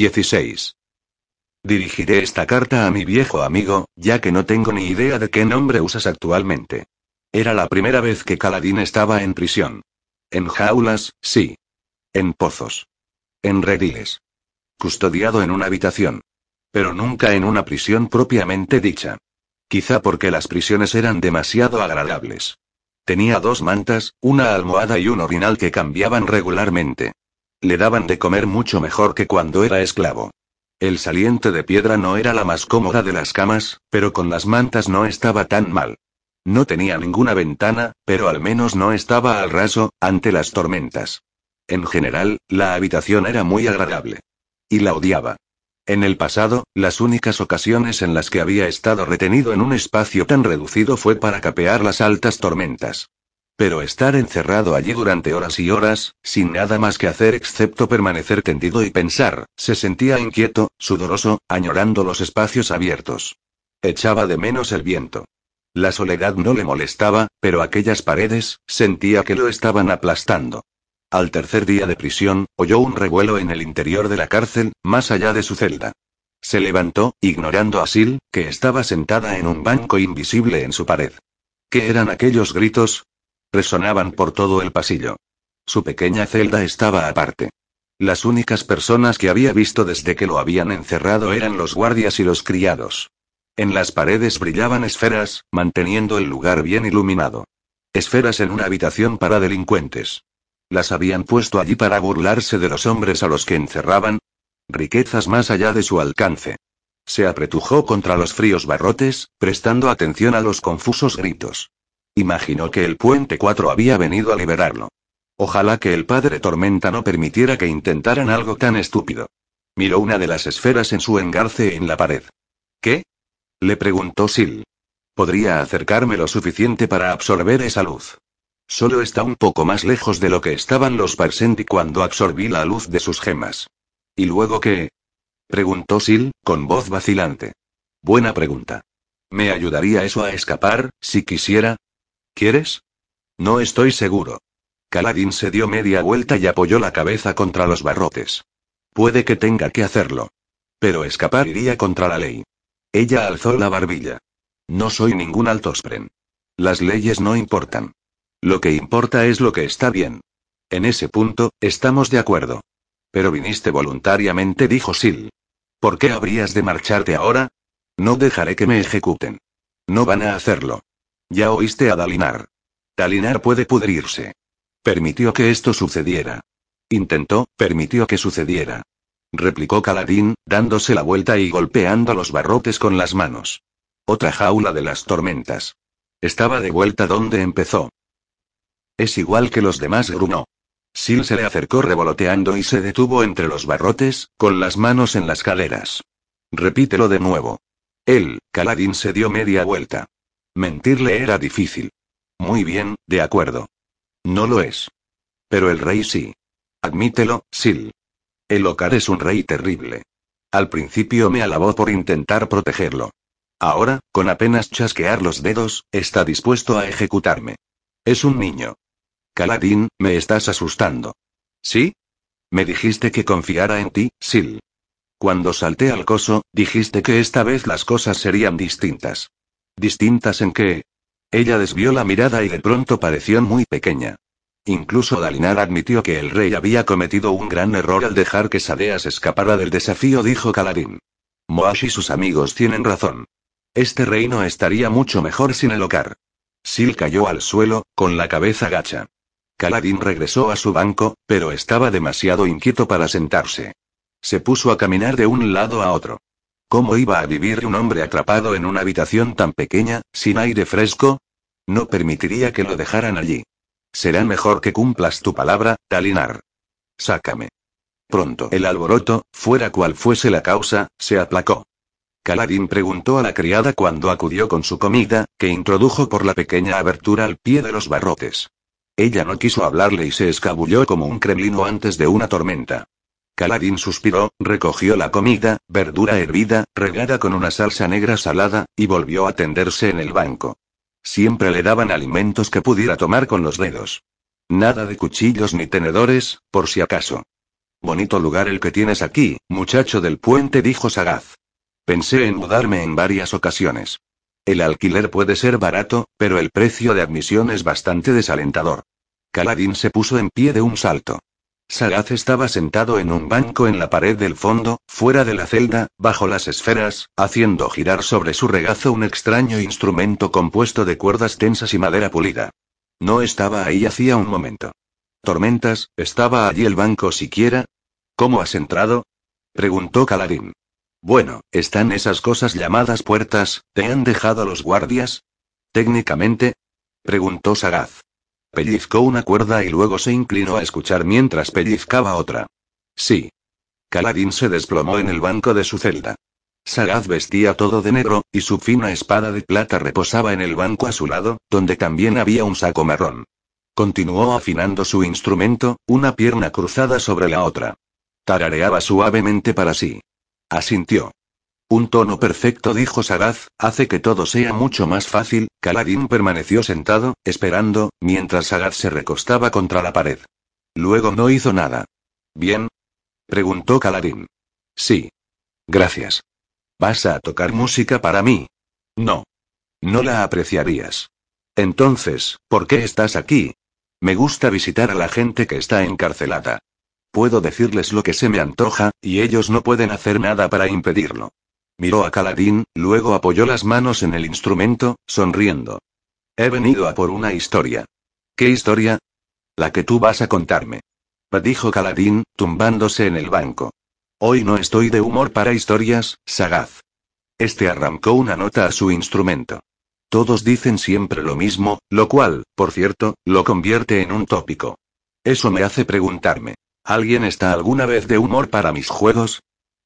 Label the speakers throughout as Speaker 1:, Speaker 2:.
Speaker 1: 16. Dirigiré esta carta a mi viejo amigo, ya que no tengo ni idea de qué nombre usas actualmente. Era la primera vez que Caladín estaba en prisión. En jaulas, sí. En pozos. En rediles. Custodiado en una habitación. Pero nunca en una prisión propiamente dicha. Quizá porque las prisiones eran demasiado agradables. Tenía dos mantas, una almohada y un orinal que cambiaban regularmente. Le daban de comer mucho mejor que cuando era esclavo. El saliente de piedra no era la más cómoda de las camas, pero con las mantas no estaba tan mal. No tenía ninguna ventana, pero al menos no estaba al raso, ante las tormentas. En general, la habitación era muy agradable. Y la odiaba. En el pasado, las únicas ocasiones en las que había estado retenido en un espacio tan reducido fue para capear las altas tormentas. Pero estar encerrado allí durante horas y horas, sin nada más que hacer excepto permanecer tendido y pensar, se sentía inquieto, sudoroso, añorando los espacios abiertos. Echaba de menos el viento. La soledad no le molestaba, pero aquellas paredes, sentía que lo estaban aplastando. Al tercer día de prisión, oyó un revuelo en el interior de la cárcel, más allá de su celda. Se levantó, ignorando a Sil, que estaba sentada en un banco invisible en su pared. ¿Qué eran aquellos gritos? Resonaban por todo el pasillo. Su pequeña celda estaba aparte. Las únicas personas que había visto desde que lo habían encerrado eran los guardias y los criados. En las paredes brillaban esferas, manteniendo el lugar bien iluminado. Esferas en una habitación para delincuentes. Las habían puesto allí para burlarse de los hombres a los que encerraban. Riquezas más allá de su alcance. Se apretujó contra los fríos barrotes, prestando atención a los confusos gritos. Imaginó que el puente 4 había venido a liberarlo. Ojalá que el padre Tormenta no permitiera que intentaran algo tan estúpido. Miró una de las esferas en su engarce en la pared. ¿Qué? Le preguntó Sil. Podría acercarme lo suficiente para absorber esa luz. Solo está un poco más lejos de lo que estaban los Parsenti cuando absorbí la luz de sus gemas. ¿Y luego qué? Preguntó Sil, con voz vacilante. Buena pregunta. ¿Me ayudaría eso a escapar, si quisiera? ¿Quieres? No estoy seguro. Caladín se dio media vuelta y apoyó la cabeza contra los barrotes. Puede que tenga que hacerlo. Pero escapar iría contra la ley. Ella alzó la barbilla. No soy ningún altospren. Las leyes no importan. Lo que importa es lo que está bien. En ese punto, estamos de acuerdo. Pero viniste voluntariamente, dijo Sil. ¿Por qué habrías de marcharte ahora? No dejaré que me ejecuten. No van a hacerlo. Ya oíste a Dalinar. Dalinar puede pudrirse. Permitió que esto sucediera. Intentó, permitió que sucediera replicó Caladín, dándose la vuelta y golpeando los barrotes con las manos. Otra jaula de las tormentas. Estaba de vuelta donde empezó. Es igual que los demás, grunó. Sil se le acercó revoloteando y se detuvo entre los barrotes, con las manos en las caderas. Repítelo de nuevo. Él, Caladín se dio media vuelta. Mentirle era difícil. Muy bien, de acuerdo. No lo es. Pero el rey sí. Admítelo, Sil. El Ocar es un rey terrible. Al principio me alabó por intentar protegerlo. Ahora, con apenas chasquear los dedos, está dispuesto a ejecutarme. Es un niño. Caladín, me estás asustando. ¿Sí? Me dijiste que confiara en ti, Sil. Cuando salté al coso, dijiste que esta vez las cosas serían distintas. ¿Distintas en qué? Ella desvió la mirada y de pronto pareció muy pequeña. Incluso Dalinar admitió que el rey había cometido un gran error al dejar que Sadeas escapara del desafío, dijo Kaladin. Moash y sus amigos tienen razón. Este reino estaría mucho mejor sin el Ocar. Sil cayó al suelo, con la cabeza gacha. Kaladin regresó a su banco, pero estaba demasiado inquieto para sentarse. Se puso a caminar de un lado a otro. ¿Cómo iba a vivir un hombre atrapado en una habitación tan pequeña, sin aire fresco? No permitiría que lo dejaran allí. Será mejor que cumplas tu palabra, Talinar. Sácame. Pronto el alboroto, fuera cual fuese la causa, se aplacó. Caladín preguntó a la criada cuando acudió con su comida, que introdujo por la pequeña abertura al pie de los barrotes. Ella no quiso hablarle y se escabulló como un cremlino antes de una tormenta. Caladín suspiró, recogió la comida, verdura hervida, regada con una salsa negra salada, y volvió a tenderse en el banco. Siempre le daban alimentos que pudiera tomar con los dedos. Nada de cuchillos ni tenedores, por si acaso. Bonito lugar el que tienes aquí, muchacho del puente, dijo Sagaz. Pensé en mudarme en varias ocasiones. El alquiler puede ser barato, pero el precio de admisión es bastante desalentador. Caladín se puso en pie de un salto. Sagaz estaba sentado en un banco en la pared del fondo, fuera de la celda, bajo las esferas, haciendo girar sobre su regazo un extraño instrumento compuesto de cuerdas tensas y madera pulida. No estaba ahí hacía un momento. Tormentas, ¿estaba allí el banco siquiera? ¿Cómo has entrado? preguntó Caladín. Bueno, ¿están esas cosas llamadas puertas? ¿Te han dejado los guardias? Técnicamente. preguntó Sagaz. Pellizcó una cuerda y luego se inclinó a escuchar mientras pellizcaba otra. Sí. Caladín se desplomó en el banco de su celda. Sagaz vestía todo de negro, y su fina espada de plata reposaba en el banco a su lado, donde también había un saco marrón. Continuó afinando su instrumento, una pierna cruzada sobre la otra. Tarareaba suavemente para sí. Asintió. Un tono perfecto, dijo Sagaz, hace que todo sea mucho más fácil. Caladín permaneció sentado, esperando, mientras Sagaz se recostaba contra la pared. Luego no hizo nada. ¿Bien? preguntó Caladín. Sí. Gracias. ¿Vas a tocar música para mí? No. No la apreciarías. Entonces, ¿por qué estás aquí? Me gusta visitar a la gente que está encarcelada. Puedo decirles lo que se me antoja, y ellos no pueden hacer nada para impedirlo. Miró a Caladín, luego apoyó las manos en el instrumento, sonriendo. He venido a por una historia. ¿Qué historia? La que tú vas a contarme. Dijo Caladín, tumbándose en el banco. Hoy no estoy de humor para historias, sagaz. Este arrancó una nota a su instrumento. Todos dicen siempre lo mismo, lo cual, por cierto, lo convierte en un tópico. Eso me hace preguntarme. ¿Alguien está alguna vez de humor para mis juegos?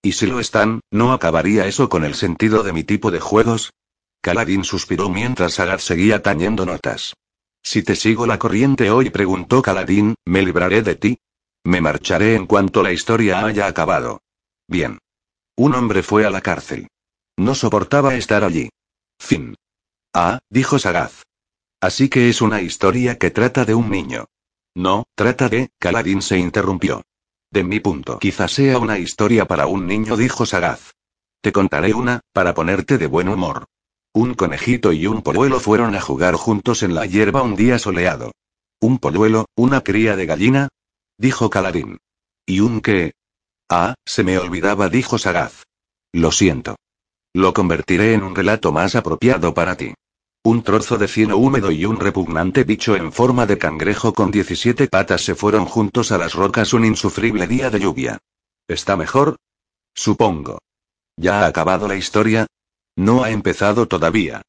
Speaker 1: Y si lo están, ¿no acabaría eso con el sentido de mi tipo de juegos? Caladín suspiró mientras Sagat seguía tañendo notas. Si te sigo la corriente hoy, preguntó Caladín, ¿me libraré de ti? Me marcharé en cuanto la historia haya acabado. Bien. Un hombre fue a la cárcel. No soportaba estar allí. Fin. Ah, dijo Sagaz. Así que es una historia que trata de un niño. No, trata de, Caladín se interrumpió. De mi punto. Quizás sea una historia para un niño, dijo Sagaz. Te contaré una, para ponerte de buen humor. Un conejito y un polluelo fueron a jugar juntos en la hierba un día soleado. ¿Un polluelo, una cría de gallina? dijo Caladín. ¿Y un qué? Ah, se me olvidaba, dijo Sagaz. Lo siento. Lo convertiré en un relato más apropiado para ti. Un trozo de cieno húmedo y un repugnante bicho en forma de cangrejo con 17 patas se fueron juntos a las rocas un insufrible día de lluvia. ¿Está mejor? Supongo. ¿Ya ha acabado la historia? No ha empezado todavía.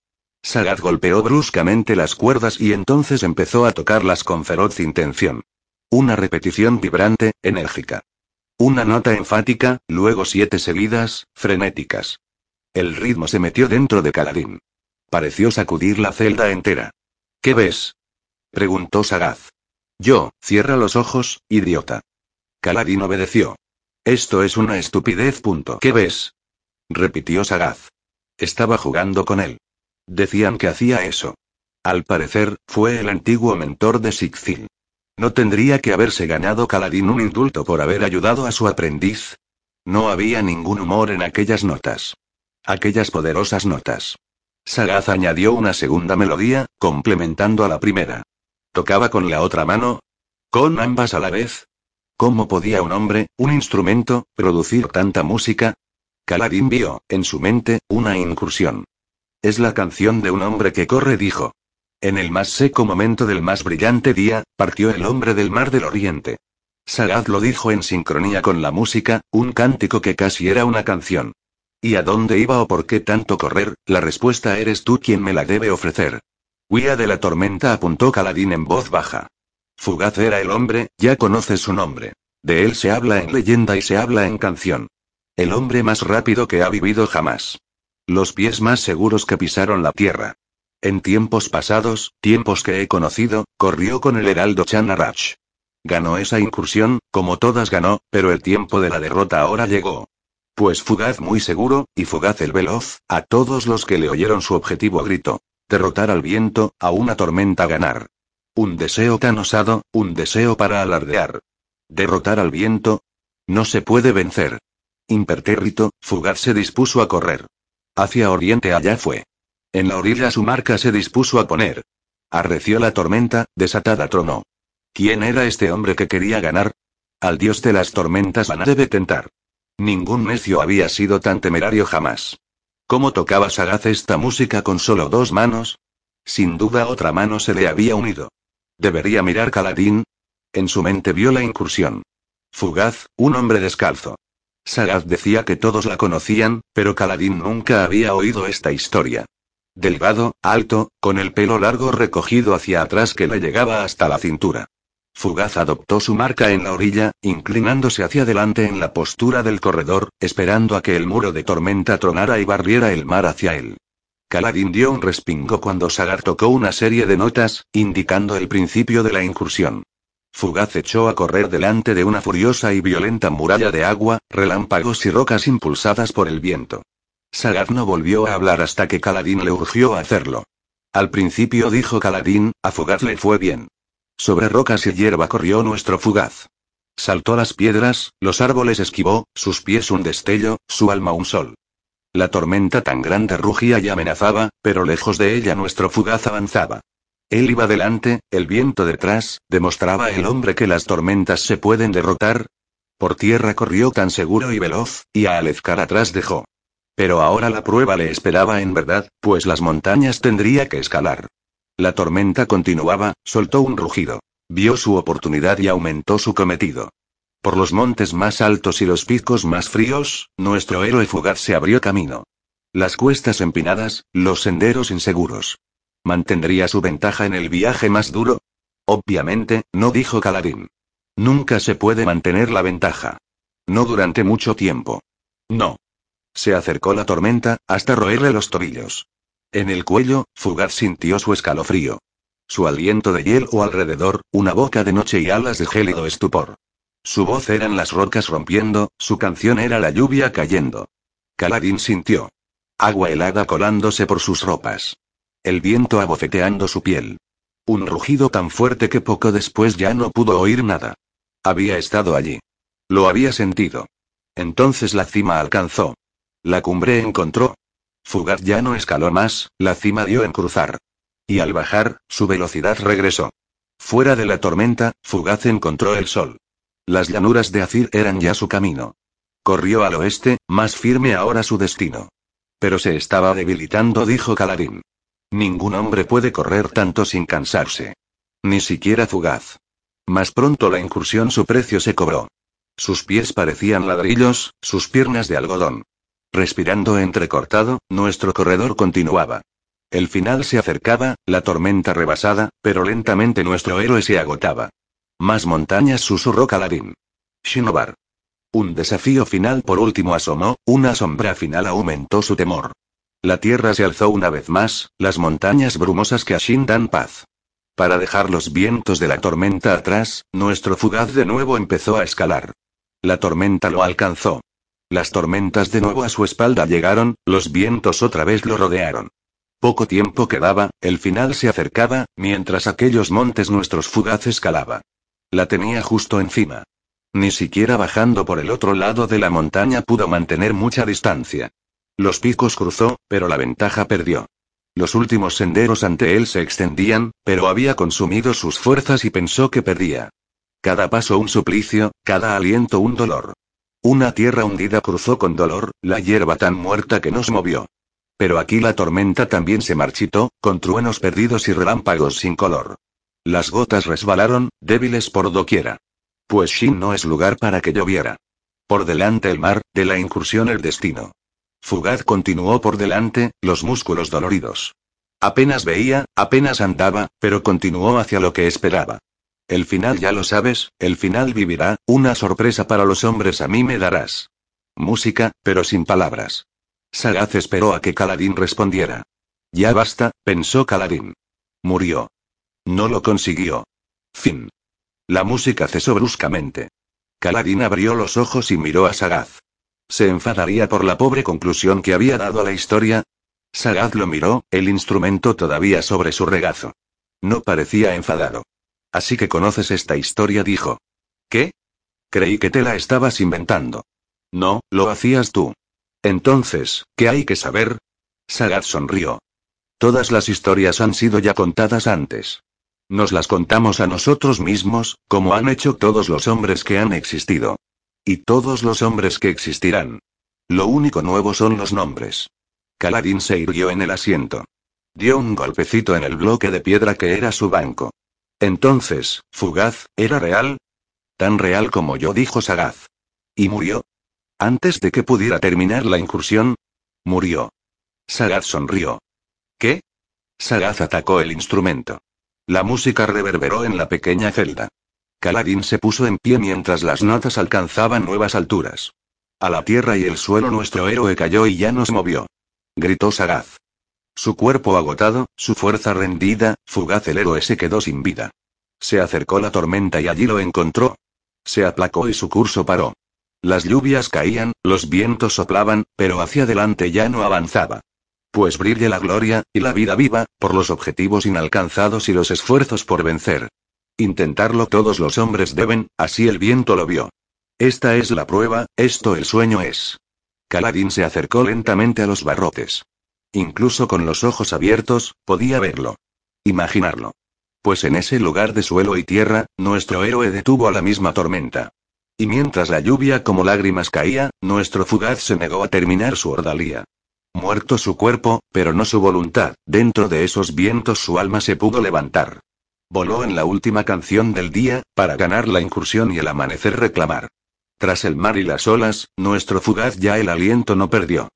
Speaker 1: Sagat golpeó bruscamente las cuerdas y entonces empezó a tocarlas con feroz intención. Una repetición vibrante, enérgica. Una nota enfática, luego siete seguidas, frenéticas. El ritmo se metió dentro de Caladín. Pareció sacudir la celda entera. ¿Qué ves? preguntó Sagaz. Yo, cierra los ojos, idiota. Caladín obedeció. Esto es una estupidez. Punto. ¿Qué ves? repitió Sagaz. Estaba jugando con él. Decían que hacía eso. Al parecer, fue el antiguo mentor de Sigzil. ¿No tendría que haberse ganado Caladín un indulto por haber ayudado a su aprendiz? No había ningún humor en aquellas notas. Aquellas poderosas notas. Sagaz añadió una segunda melodía, complementando a la primera. ¿Tocaba con la otra mano? ¿Con ambas a la vez? ¿Cómo podía un hombre, un instrumento, producir tanta música? Caladín vio, en su mente, una incursión. Es la canción de un hombre que corre, dijo. En el más seco momento del más brillante día, partió el hombre del mar del oriente. Sagaz lo dijo en sincronía con la música, un cántico que casi era una canción. ¿Y a dónde iba o por qué tanto correr? La respuesta eres tú quien me la debe ofrecer. Guía de la tormenta apuntó Caladín en voz baja. Fugaz era el hombre, ya conoces su nombre. De él se habla en leyenda y se habla en canción. El hombre más rápido que ha vivido jamás. Los pies más seguros que pisaron la tierra. En tiempos pasados, tiempos que he conocido, corrió con el heraldo Chanarach. Ganó esa incursión, como todas ganó, pero el tiempo de la derrota ahora llegó. Pues Fugaz muy seguro, y Fugaz el veloz, a todos los que le oyeron su objetivo gritó. Derrotar al viento, a una tormenta ganar. Un deseo tan osado, un deseo para alardear. Derrotar al viento. No se puede vencer. Impertérrito, Fugaz se dispuso a correr. Hacia oriente allá fue. En la orilla su marca se dispuso a poner. Arreció la tormenta, desatada tronó. ¿Quién era este hombre que quería ganar? Al dios de las tormentas van debe tentar. Ningún necio había sido tan temerario jamás. ¿Cómo tocaba Sagaz esta música con solo dos manos? Sin duda otra mano se le había unido. ¿Debería mirar Caladín? En su mente vio la incursión. Fugaz, un hombre descalzo. Sagaz decía que todos la conocían, pero Caladín nunca había oído esta historia. Delgado, alto, con el pelo largo recogido hacia atrás que le llegaba hasta la cintura. Fugaz adoptó su marca en la orilla, inclinándose hacia adelante en la postura del corredor, esperando a que el muro de tormenta tronara y barriera el mar hacia él. Caladín dio un respingo cuando Sagar tocó una serie de notas, indicando el principio de la incursión. Fugaz echó a correr delante de una furiosa y violenta muralla de agua, relámpagos y rocas impulsadas por el viento. Sagar no volvió a hablar hasta que Caladín le urgió a hacerlo. Al principio dijo Caladín, a Fugaz le fue bien. Sobre rocas y hierba corrió nuestro Fugaz. Saltó las piedras, los árboles esquivó, sus pies un destello, su alma un sol. La tormenta tan grande rugía y amenazaba, pero lejos de ella nuestro Fugaz avanzaba. Él iba delante, el viento detrás, demostraba el hombre que las tormentas se pueden derrotar. Por tierra corrió tan seguro y veloz, y a Alezcar atrás dejó. Pero ahora la prueba le esperaba en verdad, pues las montañas tendría que escalar. La tormenta continuaba, soltó un rugido. Vio su oportunidad y aumentó su cometido. Por los montes más altos y los picos más fríos, nuestro héroe fugaz se abrió camino. Las cuestas empinadas, los senderos inseguros. ¿Mantendría su ventaja en el viaje más duro? Obviamente, no dijo Caladín. Nunca se puede mantener la ventaja. No durante mucho tiempo. No. Se acercó la tormenta, hasta roerle los tobillos. En el cuello, Fugaz sintió su escalofrío. Su aliento de hielo alrededor, una boca de noche y alas de gélido estupor. Su voz eran las rocas rompiendo, su canción era la lluvia cayendo. Caladín sintió. Agua helada colándose por sus ropas el viento abofeteando su piel. Un rugido tan fuerte que poco después ya no pudo oír nada. Había estado allí. Lo había sentido. Entonces la cima alcanzó. La cumbre encontró. Fugaz ya no escaló más, la cima dio en cruzar. Y al bajar, su velocidad regresó. Fuera de la tormenta, Fugaz encontró el sol. Las llanuras de Azir eran ya su camino. Corrió al oeste, más firme ahora su destino. Pero se estaba debilitando, dijo Caladín. Ningún hombre puede correr tanto sin cansarse. Ni siquiera fugaz. Más pronto la incursión su precio se cobró. Sus pies parecían ladrillos, sus piernas de algodón. Respirando entrecortado, nuestro corredor continuaba. El final se acercaba, la tormenta rebasada, pero lentamente nuestro héroe se agotaba. Más montañas susurró Caladín. Shinobar. Un desafío final por último asomó, una sombra final aumentó su temor. La tierra se alzó una vez más, las montañas brumosas que a Shin dan paz. Para dejar los vientos de la tormenta atrás, nuestro fugaz de nuevo empezó a escalar. La tormenta lo alcanzó. Las tormentas de nuevo a su espalda llegaron, los vientos otra vez lo rodearon. Poco tiempo quedaba, el final se acercaba, mientras aquellos montes nuestros fugaz escalaba. La tenía justo encima. Ni siquiera bajando por el otro lado de la montaña pudo mantener mucha distancia. Los picos cruzó, pero la ventaja perdió. Los últimos senderos ante él se extendían, pero había consumido sus fuerzas y pensó que perdía. Cada paso un suplicio, cada aliento un dolor. Una tierra hundida cruzó con dolor, la hierba tan muerta que nos movió. Pero aquí la tormenta también se marchitó, con truenos perdidos y relámpagos sin color. Las gotas resbalaron, débiles por doquiera. Pues Shin no es lugar para que lloviera. Por delante el mar, de la incursión el destino. Fugaz continuó por delante, los músculos doloridos. Apenas veía, apenas andaba, pero continuó hacia lo que esperaba. El final ya lo sabes, el final vivirá, una sorpresa para los hombres a mí me darás. Música, pero sin palabras. Sagaz esperó a que Caladín respondiera. Ya basta, pensó Caladín. Murió. No lo consiguió. Fin. La música cesó bruscamente. Caladín abrió los ojos y miró a Sagaz. ¿Se enfadaría por la pobre conclusión que había dado a la historia? Sagaz lo miró, el instrumento todavía sobre su regazo. No parecía enfadado. Así que conoces esta historia, dijo. ¿Qué? Creí que te la estabas inventando. No, lo hacías tú. Entonces, ¿qué hay que saber? Sagat sonrió. Todas las historias han sido ya contadas antes. Nos las contamos a nosotros mismos, como han hecho todos los hombres que han existido. Y todos los hombres que existirán. Lo único nuevo son los nombres. Caladín se irguió en el asiento. Dio un golpecito en el bloque de piedra que era su banco. Entonces, Fugaz, ¿era real? Tan real como yo, dijo Sagaz. ¿Y murió? Antes de que pudiera terminar la incursión, murió. Sagaz sonrió. ¿Qué? Sagaz atacó el instrumento. La música reverberó en la pequeña celda. Caladín se puso en pie mientras las notas alcanzaban nuevas alturas. A la tierra y el suelo nuestro héroe cayó y ya nos movió. Gritó Sagaz. Su cuerpo agotado, su fuerza rendida, fugaz el héroe se quedó sin vida. Se acercó la tormenta y allí lo encontró. Se aplacó y su curso paró. Las lluvias caían, los vientos soplaban, pero hacia adelante ya no avanzaba. Pues brille la gloria, y la vida viva, por los objetivos inalcanzados y los esfuerzos por vencer. Intentarlo todos los hombres deben, así el viento lo vio. Esta es la prueba, esto el sueño es. Caladín se acercó lentamente a los barrotes. Incluso con los ojos abiertos, podía verlo. Imaginarlo. Pues en ese lugar de suelo y tierra, nuestro héroe detuvo a la misma tormenta. Y mientras la lluvia como lágrimas caía, nuestro fugaz se negó a terminar su ordalía. Muerto su cuerpo, pero no su voluntad, dentro de esos vientos su alma se pudo levantar. Voló en la última canción del día, para ganar la incursión y el amanecer reclamar. Tras el mar y las olas, nuestro fugaz ya el aliento no perdió.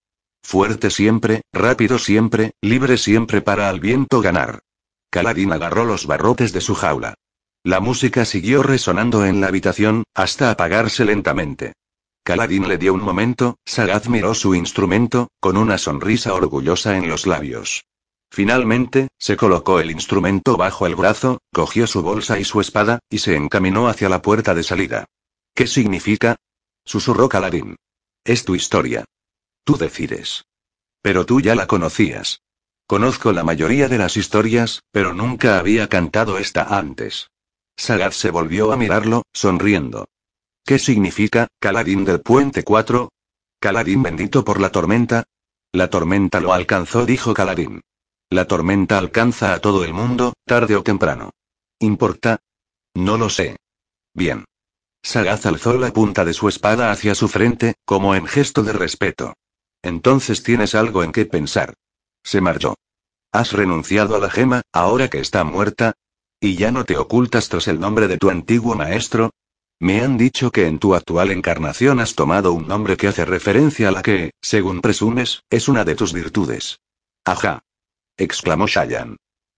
Speaker 1: Fuerte siempre, rápido siempre, libre siempre para al viento ganar. Caladín agarró los barrotes de su jaula. La música siguió resonando en la habitación, hasta apagarse lentamente. Caladín le dio un momento, Sagaz miró su instrumento, con una sonrisa orgullosa en los labios. Finalmente, se colocó el instrumento bajo el brazo, cogió su bolsa y su espada, y se encaminó hacia la puerta de salida. ¿Qué significa? susurró Caladín. Es tu historia. Tú decides. Pero tú ya la conocías. Conozco la mayoría de las historias, pero nunca había cantado esta antes. Sagat se volvió a mirarlo, sonriendo. ¿Qué significa, Caladín del Puente 4? ¿Caladín bendito por la tormenta? La tormenta lo alcanzó, dijo Caladín. La tormenta alcanza a todo el mundo, tarde o temprano. ¿Importa? No lo sé. Bien. Sagaz alzó la punta de su espada hacia su frente, como en gesto de respeto. Entonces tienes algo en qué pensar. Se marchó. ¿Has renunciado a la gema, ahora que está muerta? ¿Y ya no te ocultas tras el nombre de tu antiguo maestro? Me han dicho que en tu actual encarnación has tomado un nombre que hace referencia a la que, según presumes, es una de tus virtudes. Ajá. exclamó Shayan.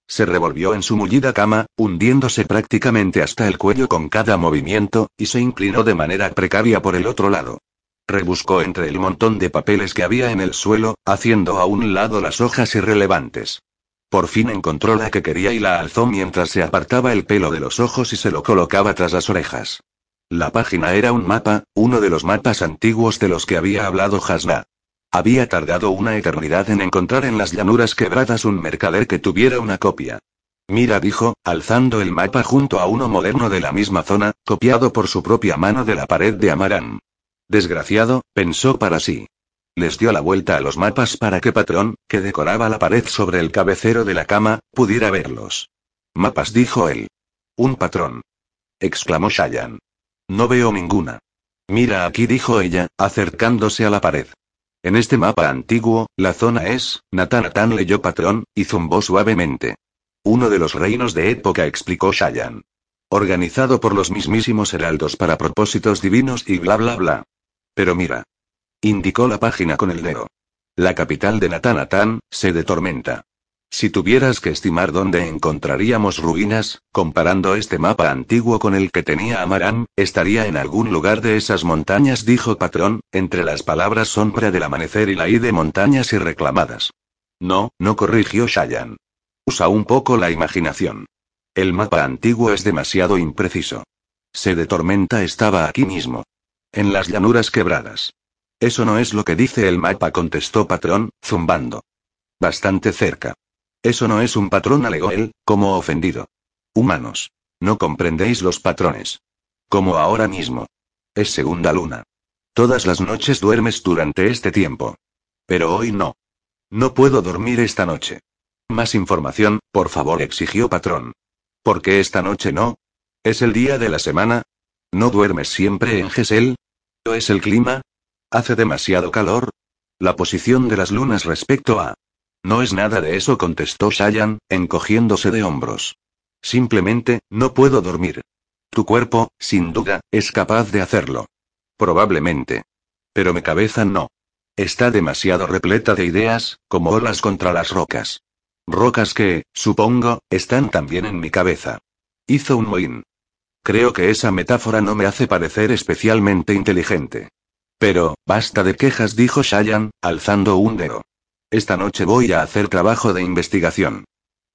Speaker 1: Se revolvió en su mullida cama, hundiéndose prácticamente hasta el cuello con cada movimiento, y se inclinó de manera precaria por el otro lado. Rebuscó entre el montón de papeles que había en el suelo, haciendo a un lado las hojas irrelevantes. Por fin encontró la que quería y la alzó mientras se apartaba el pelo de los ojos y se lo colocaba tras las orejas. La página era un mapa, uno de los mapas antiguos de los que había hablado Hasna. Había tardado una eternidad en encontrar en las llanuras quebradas un mercader que tuviera una copia. Mira, dijo, alzando el mapa junto a uno moderno de la misma zona, copiado por su propia mano de la pared de Amarán. Desgraciado, pensó para sí. Les dio la vuelta a los mapas para que Patrón, que decoraba la pared sobre el cabecero de la cama, pudiera verlos. Mapas, dijo él. Un patrón. exclamó Shayan. No veo ninguna. Mira aquí, dijo ella, acercándose a la pared. En este mapa antiguo, la zona es, Natanatan leyó patrón, y zumbó suavemente. Uno de los reinos de época, explicó Shayan. Organizado por los mismísimos heraldos para propósitos divinos y bla bla bla. Pero mira. Indicó la página con el dedo. La capital de Natanatán, se de tormenta. Si tuvieras que estimar dónde encontraríamos ruinas, comparando este mapa antiguo con el que tenía Amarán, estaría en algún lugar de esas montañas, dijo Patrón, entre las palabras sombra del amanecer y la I de montañas y reclamadas. No, no corrigió Shayan. Usa un poco la imaginación. El mapa antiguo es demasiado impreciso. Se de tormenta estaba aquí mismo. En las llanuras quebradas. Eso no es lo que dice el mapa, contestó Patrón, zumbando. Bastante cerca. Eso no es un patrón, alegó él, como ofendido. Humanos. No comprendéis los patrones. Como ahora mismo. Es segunda luna. Todas las noches duermes durante este tiempo. Pero hoy no. No puedo dormir esta noche. Más información, por favor, exigió patrón. ¿Por qué esta noche no? ¿Es el día de la semana? ¿No duermes siempre en Gesel? ¿O es el clima? ¿Hace demasiado calor? La posición de las lunas respecto a... No es nada de eso, contestó Shayan, encogiéndose de hombros. Simplemente, no puedo dormir. Tu cuerpo, sin duda, es capaz de hacerlo. Probablemente. Pero mi cabeza no. Está demasiado repleta de ideas, como olas contra las rocas. Rocas que, supongo, están también en mi cabeza. Hizo un mohín. Creo que esa metáfora no me hace parecer especialmente inteligente. Pero, basta de quejas, dijo Shayan, alzando un dedo. Esta noche voy a hacer trabajo de investigación.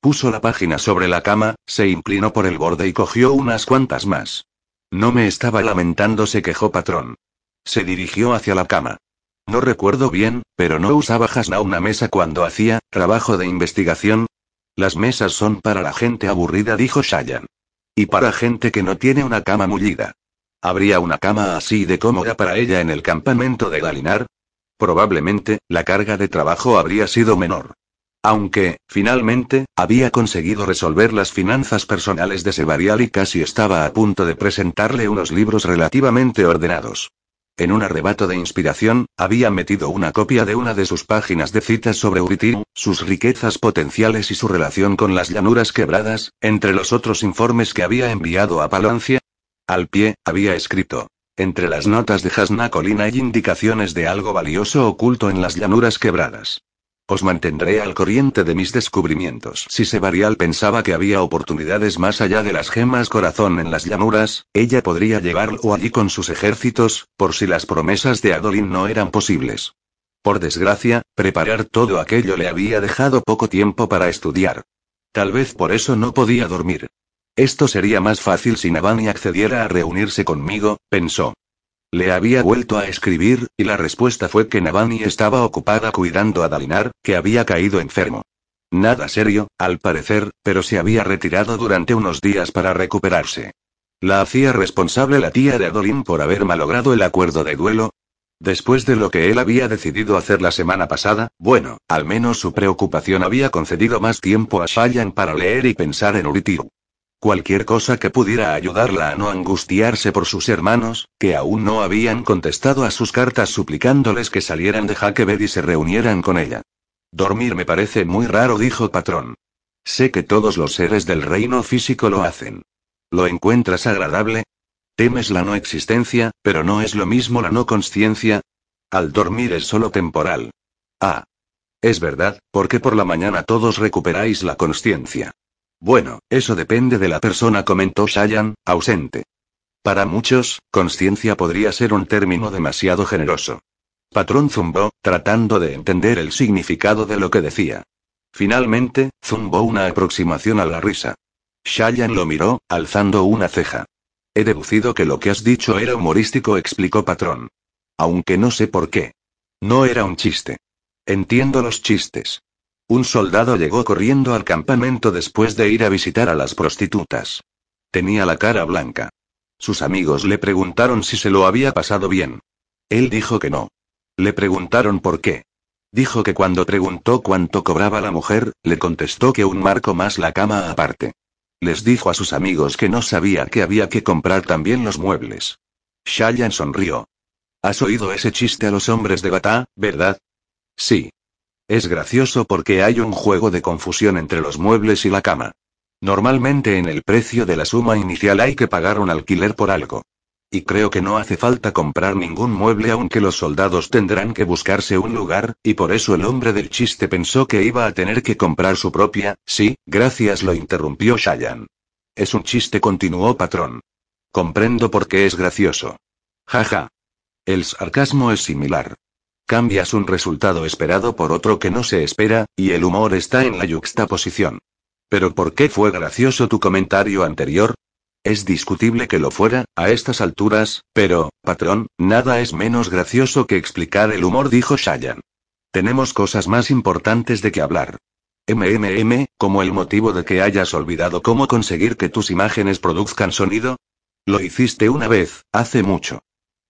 Speaker 1: Puso la página sobre la cama, se inclinó por el borde y cogió unas cuantas más. No me estaba lamentando, se quejó patrón. Se dirigió hacia la cama. No recuerdo bien, pero no usaba Hasna una mesa cuando hacía trabajo de investigación. Las mesas son para la gente aburrida, dijo Shayan. Y para gente que no tiene una cama mullida. ¿Habría una cama así de cómoda para ella en el campamento de Galinar? Probablemente, la carga de trabajo habría sido menor. Aunque, finalmente, había conseguido resolver las finanzas personales de Sebarial y casi estaba a punto de presentarle unos libros relativamente ordenados. En un arrebato de inspiración, había metido una copia de una de sus páginas de citas sobre Uritiu, sus riquezas potenciales y su relación con las llanuras quebradas, entre los otros informes que había enviado a Palancia. Al pie, había escrito. Entre las notas de Hasna Colina hay indicaciones de algo valioso oculto en las llanuras quebradas. Os mantendré al corriente de mis descubrimientos. Si Sebarial pensaba que había oportunidades más allá de las gemas corazón en las llanuras, ella podría llevarlo allí con sus ejércitos, por si las promesas de Adolin no eran posibles. Por desgracia, preparar todo aquello le había dejado poco tiempo para estudiar. Tal vez por eso no podía dormir. Esto sería más fácil si Navani accediera a reunirse conmigo, pensó. Le había vuelto a escribir, y la respuesta fue que Navani estaba ocupada cuidando a Dalinar, que había caído enfermo. Nada serio, al parecer, pero se había retirado durante unos días para recuperarse. ¿La hacía responsable la tía de Adolin por haber malogrado el acuerdo de duelo? Después de lo que él había decidido hacer la semana pasada, bueno, al menos su preocupación había concedido más tiempo a Shayan para leer y pensar en Uritiu. Cualquier cosa que pudiera ayudarla a no angustiarse por sus hermanos, que aún no habían contestado a sus cartas suplicándoles que salieran de Hackebed y se reunieran con ella. Dormir me parece muy raro, dijo Patrón. Sé que todos los seres del reino físico lo hacen. ¿Lo encuentras agradable? Temes la no existencia, pero no es lo mismo la no conciencia. Al dormir es solo temporal. Ah. Es verdad, porque por la mañana todos recuperáis la conciencia. Bueno, eso depende de la persona, comentó Shayan, ausente. Para muchos, conciencia podría ser un término demasiado generoso. Patrón zumbó, tratando de entender el significado de lo que decía. Finalmente, zumbó una aproximación a la risa. Shayan lo miró, alzando una ceja. He deducido que lo que has dicho era humorístico, explicó Patrón. Aunque no sé por qué. No era un chiste. Entiendo los chistes. Un soldado llegó corriendo al campamento después de ir a visitar a las prostitutas. Tenía la cara blanca. Sus amigos le preguntaron si se lo había pasado bien. Él dijo que no. Le preguntaron por qué. Dijo que cuando preguntó cuánto cobraba la mujer, le contestó que un marco más la cama aparte. Les dijo a sus amigos que no sabía que había que comprar también los muebles. Shayan sonrió. ¿Has oído ese chiste a los hombres de Batá, verdad? Sí. Es gracioso porque hay un juego de confusión entre los muebles y la cama. Normalmente en el precio de la suma inicial hay que pagar un alquiler por algo. Y creo que no hace falta comprar ningún mueble aunque los soldados tendrán que buscarse un lugar, y por eso el hombre del chiste pensó que iba a tener que comprar su propia, sí, gracias lo interrumpió Shayan. Es un chiste continuó patrón. Comprendo por qué es gracioso. Jaja. El sarcasmo es similar. Cambias un resultado esperado por otro que no se espera, y el humor está en la yuxtaposición. Pero ¿por qué fue gracioso tu comentario anterior? Es discutible que lo fuera, a estas alturas, pero, patrón, nada es menos gracioso que explicar el humor, dijo Shayan. Tenemos cosas más importantes de que hablar. MMM, como el motivo de que hayas olvidado cómo conseguir que tus imágenes produzcan sonido. Lo hiciste una vez, hace mucho.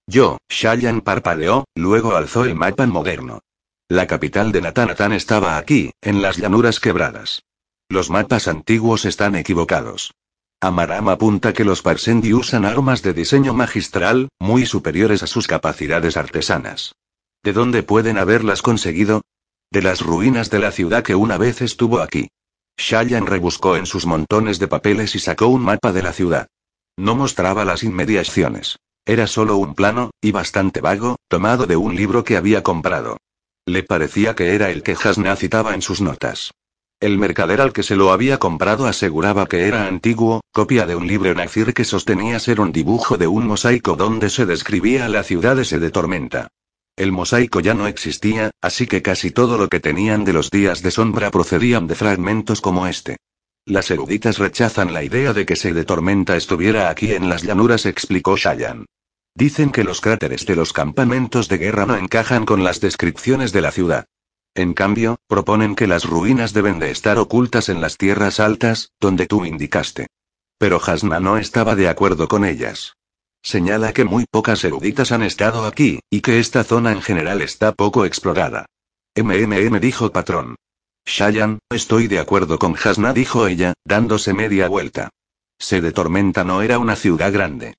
Speaker 1: Yo, Shayan parpadeó, luego alzó el mapa moderno. La capital de Natanatan estaba aquí, en las llanuras quebradas. Los mapas antiguos están equivocados. Amaram apunta que los Parsendi usan armas de diseño magistral, muy superiores a sus capacidades artesanas. ¿De dónde pueden haberlas conseguido? De las ruinas de la ciudad que una vez estuvo aquí. Shayan rebuscó en sus montones de papeles y sacó un mapa de la ciudad. No mostraba las inmediaciones. Era solo un plano, y bastante vago, tomado de un libro que había comprado. Le parecía que era el que Hasna citaba en sus notas. El mercader al que se lo había comprado aseguraba que era antiguo, copia de un libro nazir que sostenía ser un dibujo de un mosaico donde se describía la ciudad de de Tormenta. El mosaico ya no existía, así que casi todo lo que tenían de los días de sombra procedían de fragmentos como este. Las eruditas rechazan la idea de que se de Tormenta estuviera aquí en las llanuras, explicó Shayan. Dicen que los cráteres de los campamentos de guerra no encajan con las descripciones de la ciudad. En cambio, proponen que las ruinas deben de estar ocultas en las tierras altas, donde tú indicaste. Pero Hasna no estaba de acuerdo con ellas. Señala que muy pocas eruditas han estado aquí, y que esta zona en general está poco explorada. MMM dijo patrón. Shayan, estoy de acuerdo con Hasna, dijo ella, dándose media vuelta. Se de Tormenta no era una ciudad grande.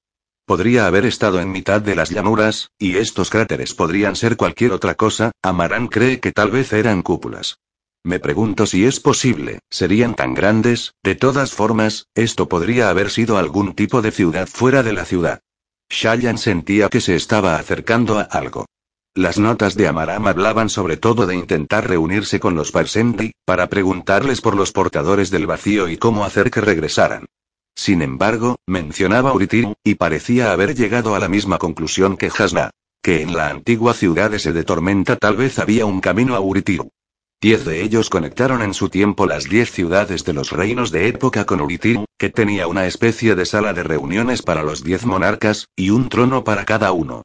Speaker 1: Podría haber estado en mitad de las llanuras, y estos cráteres podrían ser cualquier otra cosa, Amarán cree que tal vez eran cúpulas. Me pregunto si es posible, serían tan grandes, de todas formas, esto podría haber sido algún tipo de ciudad fuera de la ciudad. Shayan sentía que se estaba acercando a algo. Las notas de Amaram hablaban sobre todo de intentar reunirse con los Parsendi, para preguntarles por los portadores del vacío y cómo hacer que regresaran. Sin embargo, mencionaba Uritiru, y parecía haber llegado a la misma conclusión que Hasna. Que en la antigua ciudad de de Tormenta tal vez había un camino a Uritiru. Diez de ellos conectaron en su tiempo las diez ciudades de los reinos de época con Uritiru, que tenía una especie de sala de reuniones para los diez monarcas, y un trono para cada uno.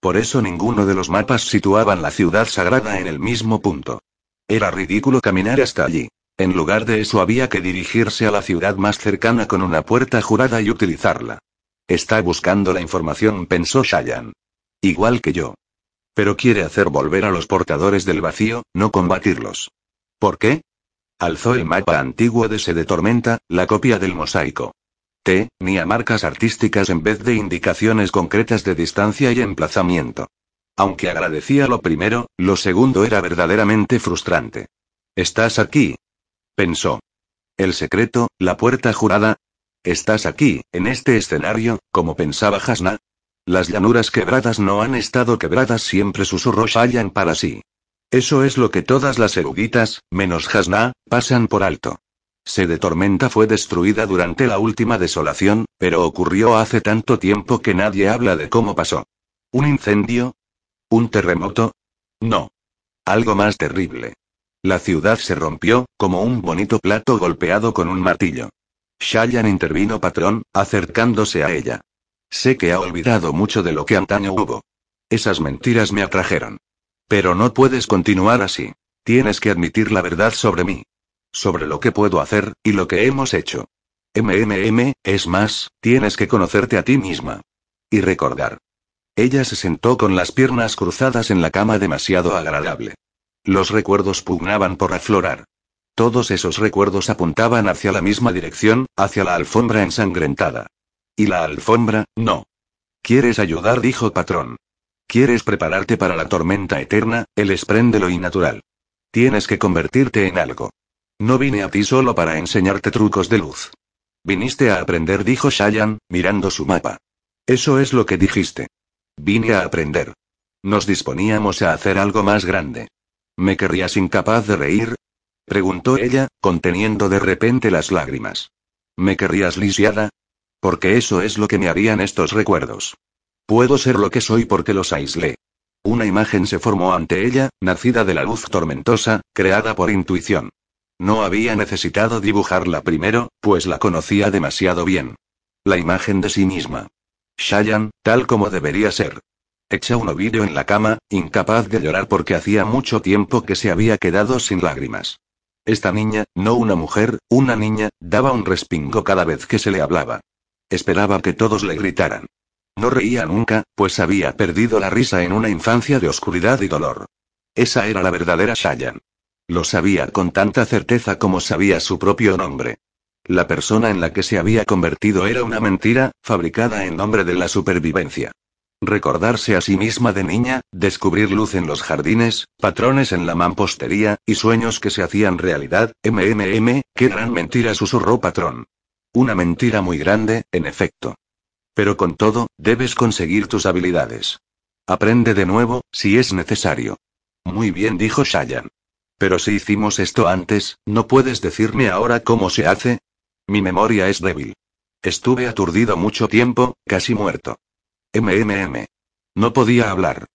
Speaker 1: Por eso ninguno de los mapas situaban la ciudad sagrada en el mismo punto. Era ridículo caminar hasta allí. En lugar de eso había que dirigirse a la ciudad más cercana con una puerta jurada y utilizarla. Está buscando la información, pensó Shayan. Igual que yo. Pero quiere hacer volver a los portadores del vacío, no combatirlos. ¿Por qué? Alzó el mapa antiguo de Sede Tormenta, la copia del mosaico. T, ni a marcas artísticas en vez de indicaciones concretas de distancia y emplazamiento. Aunque agradecía lo primero, lo segundo era verdaderamente frustrante. Estás aquí, pensó. El secreto, la puerta jurada. Estás aquí, en este escenario, como pensaba Hasna. Las llanuras quebradas no han estado quebradas siempre, susurró Shayan para sí. Eso es lo que todas las eruditas, menos Hasna, pasan por alto. Se de tormenta fue destruida durante la última desolación, pero ocurrió hace tanto tiempo que nadie habla de cómo pasó. ¿Un incendio? ¿Un terremoto? No. Algo más terrible. La ciudad se rompió, como un bonito plato golpeado con un martillo. Shayan intervino patrón, acercándose a ella. Sé que ha olvidado mucho de lo que antaño hubo. Esas mentiras me atrajeron. Pero no puedes continuar así. Tienes que admitir la verdad sobre mí. Sobre lo que puedo hacer, y lo que hemos hecho. MMM, es más, tienes que conocerte a ti misma. Y recordar. Ella se sentó con las piernas cruzadas en la cama demasiado agradable. Los recuerdos pugnaban por aflorar. Todos esos recuerdos apuntaban hacia la misma dirección, hacia la alfombra ensangrentada. Y la alfombra, no. ¿Quieres ayudar? dijo patrón. ¿Quieres prepararte para la tormenta eterna, el espréndelo y natural? Tienes que convertirte en algo. No vine a ti solo para enseñarte trucos de luz. Viniste a aprender, dijo Shayan, mirando su mapa. Eso es lo que dijiste. Vine a aprender. Nos disponíamos a hacer algo más grande. ¿Me querrías incapaz de reír? preguntó ella, conteniendo de repente las lágrimas. ¿Me querrías lisiada? Porque eso es lo que me harían estos recuerdos. Puedo ser lo que soy porque los aislé. Una imagen se formó ante ella, nacida de la luz tormentosa, creada por intuición. No había necesitado dibujarla primero, pues la conocía demasiado bien. La imagen de sí misma. Shayan, tal como debería ser. Echa un ovillo en la cama, incapaz de llorar porque hacía mucho tiempo que se había quedado sin lágrimas. Esta niña, no una mujer, una niña, daba un respingo cada vez que se le hablaba. Esperaba que todos le gritaran. No reía nunca, pues había perdido la risa en una infancia de oscuridad y dolor. Esa era la verdadera Shayan. Lo sabía con tanta certeza como sabía su propio nombre. La persona en la que se había convertido era una mentira, fabricada en nombre de la supervivencia. Recordarse a sí misma de niña, descubrir luz en los jardines, patrones en la mampostería, y sueños que se hacían realidad, MMM, qué gran mentira susurró patrón. Una mentira muy grande, en efecto. Pero con todo, debes conseguir tus habilidades. Aprende de nuevo, si es necesario. Muy bien, dijo Shayan. Pero si hicimos esto antes, ¿no puedes decirme ahora cómo se hace? Mi memoria es débil. Estuve aturdido mucho tiempo, casi muerto. MMM. No podía hablar.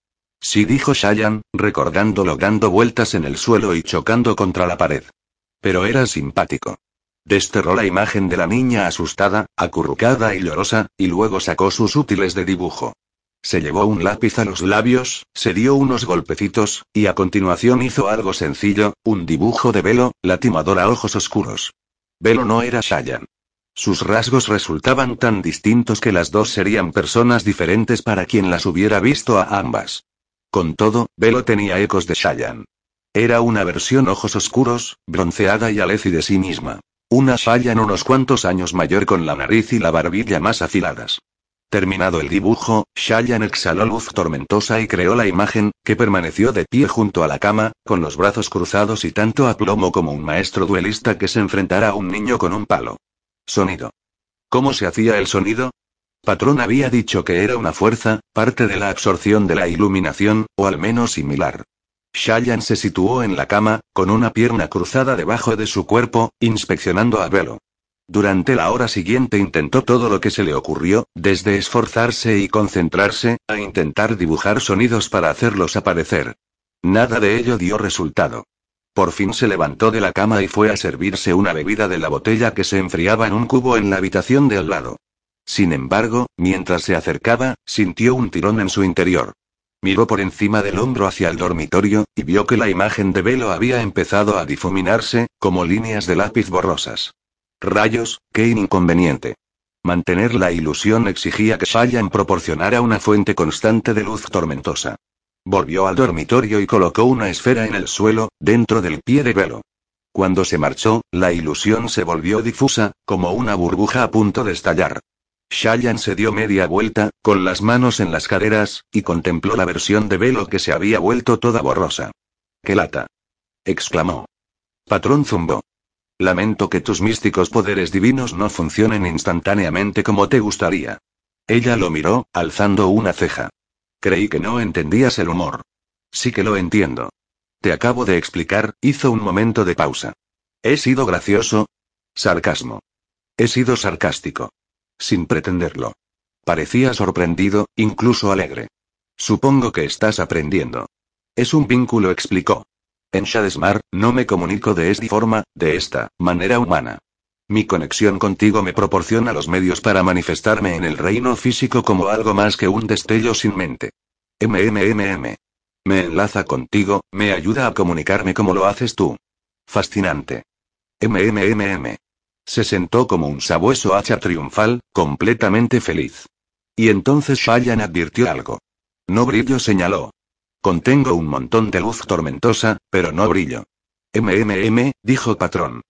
Speaker 1: Sí dijo Shayan, recordándolo dando vueltas en el suelo y chocando contra la pared. Pero era simpático. Desterró la imagen de la niña asustada, acurrucada y llorosa, y luego sacó sus útiles de dibujo. Se llevó un lápiz a los labios, se dio unos golpecitos, y a continuación hizo algo sencillo, un dibujo de velo, latimador a ojos oscuros. Velo no era Shayan. Sus rasgos resultaban tan distintos que las dos serían personas diferentes para quien las hubiera visto a ambas. Con todo, Velo tenía ecos de Shayan. Era una versión ojos oscuros, bronceada y aleci de sí misma. Una en unos cuantos años mayor con la nariz y la barbilla más afiladas. Terminado el dibujo, Shayan exhaló luz tormentosa y creó la imagen, que permaneció de pie junto a la cama, con los brazos cruzados y tanto a plomo como un maestro duelista que se enfrentara a un niño con un palo. Sonido. ¿Cómo se hacía el sonido? Patrón había dicho que era una fuerza, parte de la absorción de la iluminación, o al menos similar. Shayan se situó en la cama, con una pierna cruzada debajo de su cuerpo, inspeccionando a Velo. Durante la hora siguiente intentó todo lo que se le ocurrió, desde esforzarse y concentrarse, a intentar dibujar sonidos para hacerlos aparecer. Nada de ello dio resultado. Por fin se levantó de la cama y fue a servirse una bebida de la botella que se enfriaba en un cubo en la habitación de al lado. Sin embargo, mientras se acercaba, sintió un tirón en su interior. Miró por encima del hombro hacia el dormitorio, y vio que la imagen de Velo había empezado a difuminarse, como líneas de lápiz borrosas. Rayos, qué inconveniente. Mantener la ilusión exigía que Shayan proporcionara una fuente constante de luz tormentosa. Volvió al dormitorio y colocó una esfera en el suelo, dentro del pie de Velo. Cuando se marchó, la ilusión se volvió difusa, como una burbuja a punto de estallar. Shayan se dio media vuelta, con las manos en las caderas, y contempló la versión de velo que se había vuelto toda borrosa. ¡Qué lata! exclamó. Patrón zumbó. Lamento que tus místicos poderes divinos no funcionen instantáneamente como te gustaría. Ella lo miró, alzando una ceja. Creí que no entendías el humor. Sí que lo entiendo. Te acabo de explicar, hizo un momento de pausa. ¿He sido gracioso? Sarcasmo. He sido sarcástico sin pretenderlo. Parecía sorprendido, incluso alegre. Supongo que estás aprendiendo. Es un vínculo, explicó. En Shadesmar, no me comunico de esta forma, de esta manera humana. Mi conexión contigo me proporciona los medios para manifestarme en el reino físico como algo más que un destello sin mente. MMMM. Me enlaza contigo, me ayuda a comunicarme como lo haces tú. Fascinante. MMMM. Se sentó como un sabueso hacha triunfal, completamente feliz. Y entonces Shayan advirtió algo. No brillo, señaló. Contengo un montón de luz tormentosa, pero no brillo. MMM, dijo patrón.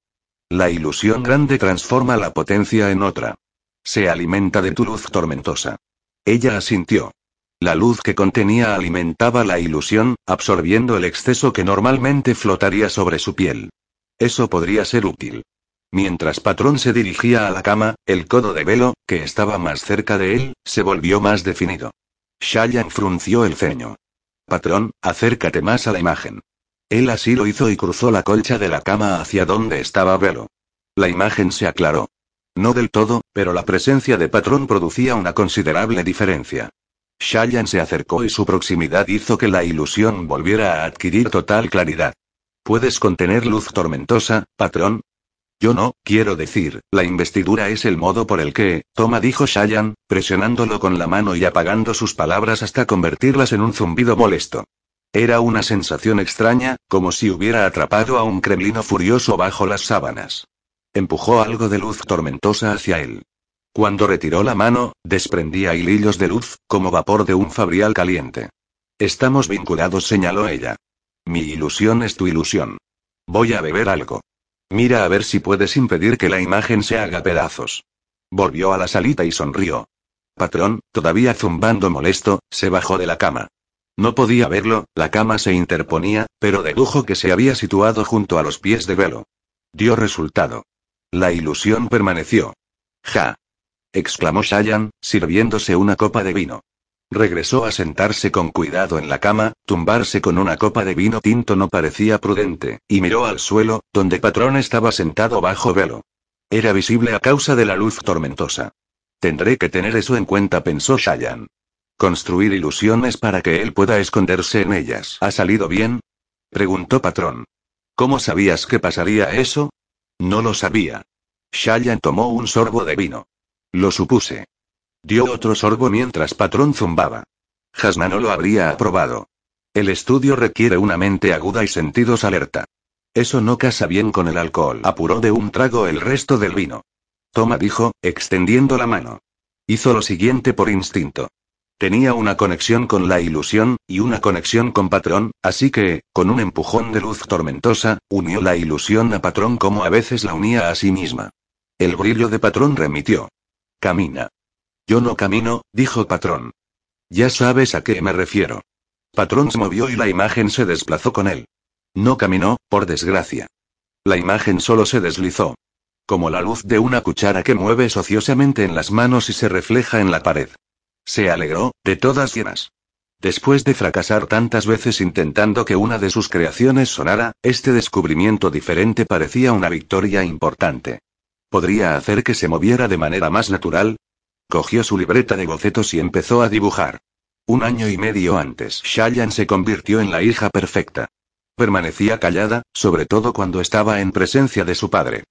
Speaker 1: La ilusión grande transforma la potencia en otra. Se alimenta de tu luz tormentosa. Ella asintió. La luz que contenía alimentaba la ilusión, absorbiendo el exceso que normalmente flotaría sobre su piel. Eso podría ser útil. Mientras Patrón se dirigía a la cama, el codo de Velo, que estaba más cerca de él, se volvió más definido. Shayan frunció el ceño. Patrón, acércate más a la imagen. Él así lo hizo y cruzó la colcha de la cama hacia donde estaba Velo. La imagen se aclaró. No del todo, pero la presencia de Patrón producía una considerable diferencia. Shayan se acercó y su proximidad hizo que la ilusión volviera a adquirir total claridad. ¿Puedes contener luz tormentosa, patrón? Yo no, quiero decir, la investidura es el modo por el que, toma, dijo Shayan, presionándolo con la mano y apagando sus palabras hasta convertirlas en un zumbido molesto. Era una sensación extraña, como si hubiera atrapado a un creblino furioso bajo las sábanas. Empujó algo de luz tormentosa hacia él. Cuando retiró la mano, desprendía hilillos de luz, como vapor de un fabrial caliente. Estamos vinculados, señaló ella. Mi ilusión es tu ilusión. Voy a beber algo. Mira a ver si puedes impedir que la imagen se haga pedazos. Volvió a la salita y sonrió. Patrón, todavía zumbando molesto, se bajó de la cama. No podía verlo, la cama se interponía, pero dedujo que se había situado junto a los pies de velo. Dio resultado. La ilusión permaneció. Ja. exclamó Shayan, sirviéndose una copa de vino. Regresó a sentarse con cuidado en la cama, tumbarse con una copa de vino tinto no parecía prudente, y miró al suelo, donde Patrón estaba sentado bajo velo. Era visible a causa de la luz tormentosa. Tendré que tener eso en cuenta, pensó Shayan. Construir ilusiones para que él pueda esconderse en ellas. ¿Ha salido bien? preguntó Patrón. ¿Cómo sabías que pasaría eso? No lo sabía. Shayan tomó un sorbo de vino. Lo supuse. Dio otro sorbo mientras Patrón zumbaba. Jasna no lo habría aprobado. El estudio requiere una mente aguda y sentidos alerta. Eso no casa bien con el alcohol. Apuró de un trago el resto del vino. Toma dijo, extendiendo la mano. Hizo lo siguiente por instinto. Tenía una conexión con la ilusión, y una conexión con Patrón, así que, con un empujón de luz tormentosa, unió la ilusión a Patrón como a veces la unía a sí misma. El brillo de Patrón remitió. Camina. Yo no camino, dijo Patrón. Ya sabes a qué me refiero. Patrón se movió y la imagen se desplazó con él. No caminó, por desgracia. La imagen solo se deslizó. Como la luz de una cuchara que mueve sociosamente en las manos y se refleja en la pared. Se alegró, de todas llenas. Después de fracasar tantas veces intentando que una de sus creaciones sonara, este descubrimiento diferente parecía una victoria importante. ¿Podría hacer que se moviera de manera más natural? Cogió su libreta de bocetos y empezó a dibujar. Un año y medio antes, Shayan se convirtió en la hija perfecta. Permanecía callada, sobre todo cuando estaba en presencia de su padre.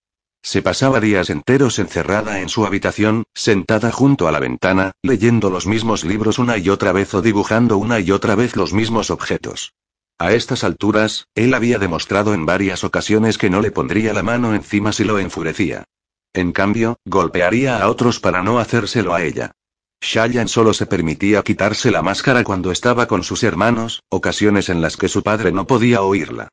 Speaker 1: Se pasaba días enteros encerrada en su habitación, sentada junto a la ventana, leyendo los mismos libros una y otra vez o dibujando una y otra vez los mismos objetos. A estas alturas, él había demostrado en varias ocasiones que no le pondría la mano encima si lo enfurecía. En cambio, golpearía a otros para no hacérselo a ella. Shayan solo se permitía quitarse la máscara cuando estaba con sus hermanos, ocasiones en las que su padre no podía oírla.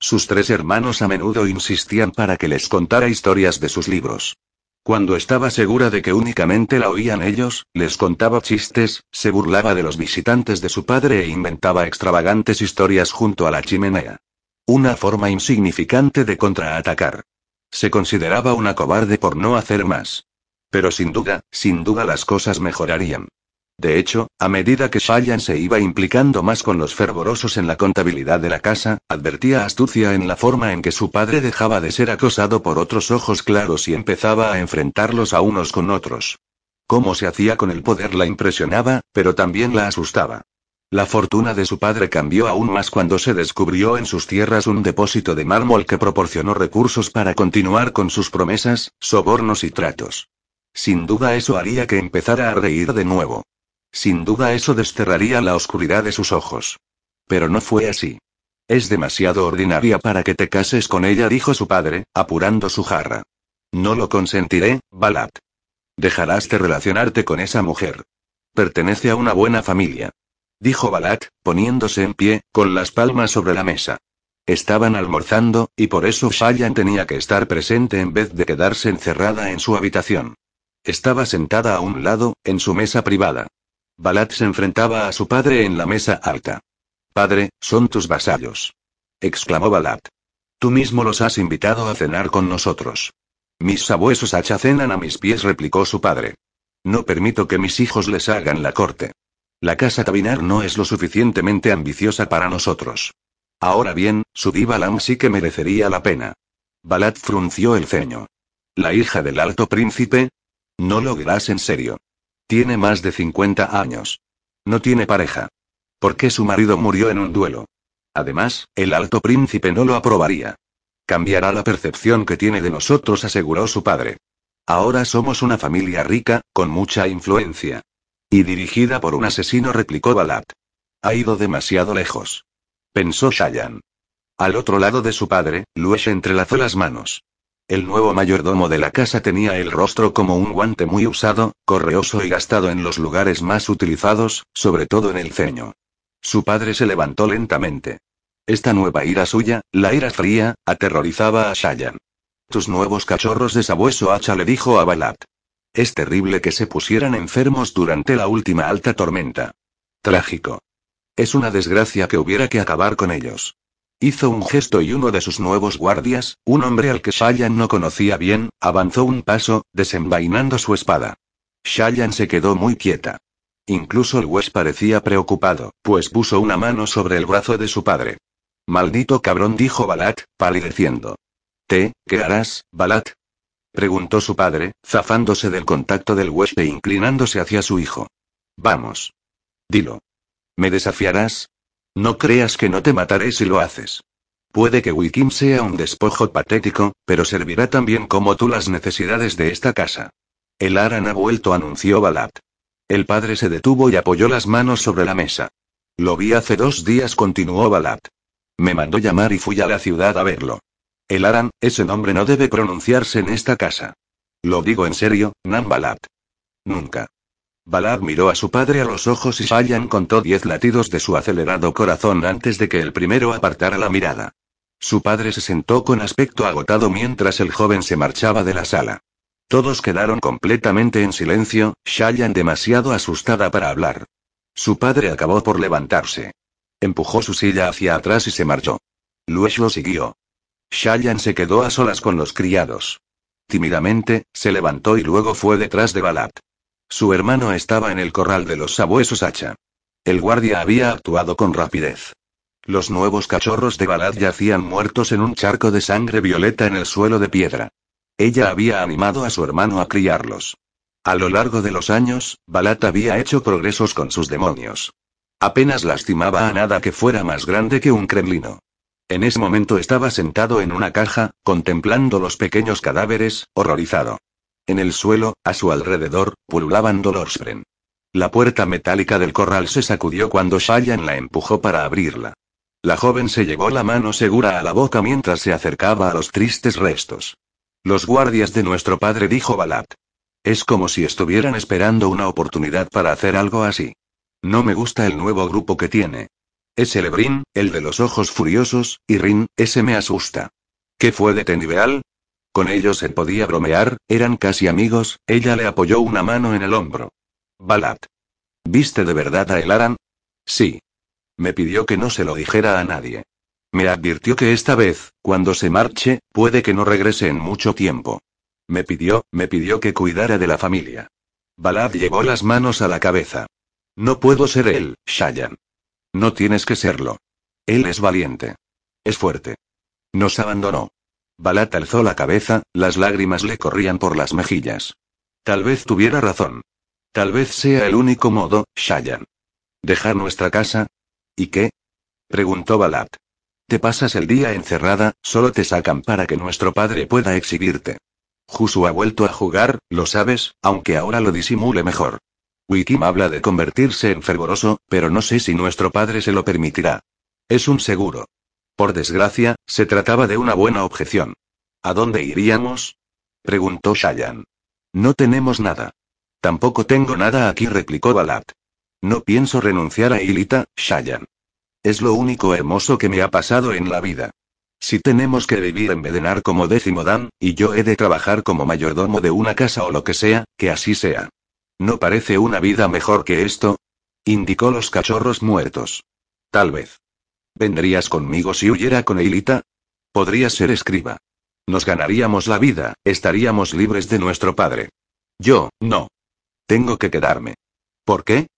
Speaker 1: Sus tres hermanos a menudo insistían para que les contara historias de sus libros. Cuando estaba segura de que únicamente la oían ellos, les contaba chistes, se burlaba de los visitantes de su padre e inventaba extravagantes historias junto a la chimenea. Una forma insignificante de contraatacar. Se consideraba una cobarde por no hacer más. Pero sin duda, sin duda las cosas mejorarían. De hecho, a medida que Shayan se iba implicando más con los fervorosos en la contabilidad de la casa, advertía astucia en la forma en que su padre dejaba de ser acosado por otros ojos claros y empezaba a enfrentarlos a unos con otros. Cómo se hacía con el poder la impresionaba, pero también la asustaba. La fortuna de su padre cambió aún más cuando se descubrió en sus tierras un depósito de mármol que proporcionó recursos para continuar con sus promesas, sobornos y tratos. Sin duda eso haría que empezara a reír de nuevo. Sin duda eso desterraría la oscuridad de sus ojos. Pero no fue así. Es demasiado ordinaria para que te cases con ella, dijo su padre, apurando su jarra. No lo consentiré, Balat. Dejarás de relacionarte con esa mujer. Pertenece a una buena familia. Dijo Balat, poniéndose en pie, con las palmas sobre la mesa. Estaban almorzando, y por eso Shayan tenía que estar presente en vez de quedarse encerrada en su habitación. Estaba sentada a un lado, en su mesa privada. Balat se enfrentaba a su padre en la mesa alta. Padre, son tus vasallos. exclamó Balat. Tú mismo los has invitado a cenar con nosotros. Mis sabuesos cenan a mis pies, replicó su padre. No permito que mis hijos les hagan la corte. La casa Tabinar no es lo suficientemente ambiciosa para nosotros. Ahora bien, su diva sí que merecería la pena. Balat frunció el ceño. ¿La hija del alto príncipe? No lo dirás en serio. Tiene más de 50 años. No tiene pareja. ¿Por qué su marido murió en un duelo? Además, el alto príncipe no lo aprobaría. Cambiará la percepción que tiene de nosotros, aseguró su padre. Ahora somos una familia rica, con mucha influencia. Y dirigida por un asesino, replicó Balat. Ha ido demasiado lejos. Pensó Shayan. Al otro lado de su padre, Luesh entrelazó las manos. El nuevo mayordomo de la casa tenía el rostro como un guante muy usado, correoso y gastado en los lugares más utilizados, sobre todo en el ceño. Su padre se levantó lentamente. Esta nueva ira suya, la ira fría, aterrorizaba a Shayan. Tus nuevos cachorros de sabueso hacha le dijo a Balat. Es terrible que se pusieran enfermos durante la última alta tormenta. Trágico. Es una desgracia que hubiera que acabar con ellos. Hizo un gesto y uno de sus nuevos guardias, un hombre al que Shayan no conocía bien, avanzó un paso, desenvainando su espada. Shayan se quedó muy quieta. Incluso el Wes parecía preocupado, pues puso una mano sobre el brazo de su padre. Maldito cabrón, dijo Balat, palideciendo. ¿Te, qué harás, Balat? preguntó su padre, zafándose del contacto del Wes e inclinándose hacia su hijo. Vamos. Dilo. ¿Me desafiarás? No creas que no te mataré si lo haces. Puede que Wikim sea un despojo patético, pero servirá también como tú las necesidades de esta casa. El Aran ha vuelto, anunció Balat. El padre se detuvo y apoyó las manos sobre la mesa. Lo vi hace dos días, continuó Balat. Me mandó llamar y fui a la ciudad a verlo. El Aran, ese nombre no debe pronunciarse en esta casa. Lo digo en serio, Balat. Nunca. Balad miró a su padre a los ojos y Shayan contó diez latidos de su acelerado corazón antes de que el primero apartara la mirada. Su padre se sentó con aspecto agotado mientras el joven se marchaba de la sala. Todos quedaron completamente en silencio, Shayan demasiado asustada para hablar. Su padre acabó por levantarse. Empujó su silla hacia atrás y se marchó. Luego lo siguió. Shayan se quedó a solas con los criados. Tímidamente, se levantó y luego fue detrás de Balat. Su hermano estaba en el corral de los sabuesos hacha. El guardia había actuado con rapidez. Los nuevos cachorros de Balad yacían muertos en un charco de sangre violeta en el suelo de piedra. Ella había animado a su hermano a criarlos. A lo largo de los años, Balat había hecho progresos con sus demonios. Apenas lastimaba a nada que fuera más grande que un kremlino. En ese momento estaba sentado en una caja, contemplando los pequeños cadáveres, horrorizado. En el suelo, a su alrededor, pululaban Dolorspren. La puerta metálica del corral se sacudió cuando Shayan la empujó para abrirla. La joven se llevó la mano segura a la boca mientras se acercaba a los tristes restos. Los guardias de nuestro padre dijo Balat. Es como si estuvieran esperando una oportunidad para hacer algo así. No me gusta el nuevo grupo que tiene. Es Elebrin, el de los ojos furiosos, y Rin, ese me asusta. ¿Qué fue de Tenibeal? Con ellos se podía bromear, eran casi amigos, ella le apoyó una mano en el hombro. Balat. ¿Viste de verdad a Elaran? Sí. Me pidió que no se lo dijera a nadie. Me advirtió que esta vez, cuando se marche, puede que no regrese en mucho tiempo. Me pidió, me pidió que cuidara de la familia. Balad llevó las manos a la cabeza. No puedo ser él, Shayan. No tienes que serlo. Él es valiente. Es fuerte. Nos abandonó. Balat alzó la cabeza, las lágrimas le corrían por las mejillas. Tal vez tuviera razón. Tal vez sea el único modo, Shayan. ¿Dejar nuestra casa? ¿Y qué? preguntó Balat. Te pasas el día encerrada, solo te sacan para que nuestro padre pueda exhibirte. Jusu ha vuelto a jugar, lo sabes, aunque ahora lo disimule mejor. Wikim habla de convertirse en fervoroso, pero no sé si nuestro padre se lo permitirá. Es un seguro. Por desgracia, se trataba de una buena objeción. ¿A dónde iríamos? preguntó Shayan. No tenemos nada. Tampoco tengo nada aquí, replicó Balat. No pienso renunciar a Ilita, Shayan. Es lo único hermoso que me ha pasado en la vida. Si tenemos que vivir en Bedenar como décimo Dan, y yo he de trabajar como mayordomo de una casa o lo que sea, que así sea. ¿No parece una vida mejor que esto? Indicó los cachorros muertos. Tal vez. ¿Vendrías conmigo si huyera con Eilita? Podría ser escriba. Nos ganaríamos la vida, estaríamos libres de nuestro padre. Yo, no. Tengo que quedarme. ¿Por qué?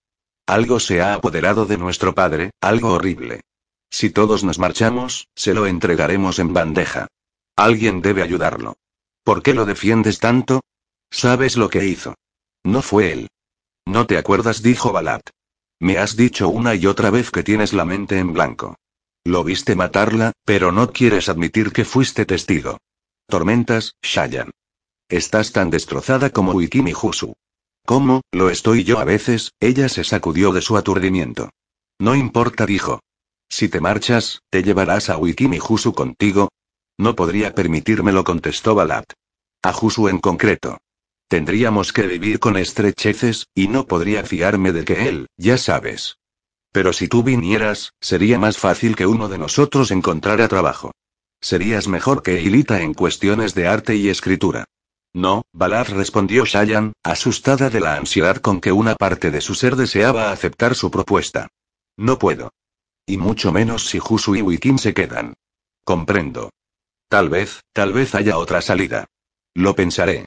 Speaker 1: Algo se ha apoderado de nuestro padre, algo horrible. Si todos nos marchamos, se lo entregaremos en bandeja. Alguien debe ayudarlo. ¿Por qué lo defiendes tanto? ¿Sabes lo que hizo? No fue él. No te acuerdas, dijo Balat. Me has dicho una y otra vez que tienes la mente en blanco. Lo viste matarla, pero no quieres admitir que fuiste testigo. Tormentas, Shayan. Estás tan destrozada como Wikimi Husu. ¿Cómo? Lo estoy yo a veces, ella se sacudió de su aturdimiento. No importa, dijo. Si te marchas, ¿te llevarás a Wikimi Husu contigo? No podría permitírmelo, contestó Balat. A Jusu en concreto. Tendríamos que vivir con estrecheces, y no podría fiarme de que él, ya sabes. Pero si tú vinieras, sería más fácil que uno de nosotros encontrara trabajo. Serías mejor que Ilita en cuestiones de arte y escritura. No, Balat respondió Shayan, asustada de la ansiedad con que una parte de su ser deseaba aceptar su propuesta. No puedo. Y mucho menos si Jusu y Wikin se quedan. Comprendo. Tal vez, tal vez haya otra salida. Lo pensaré.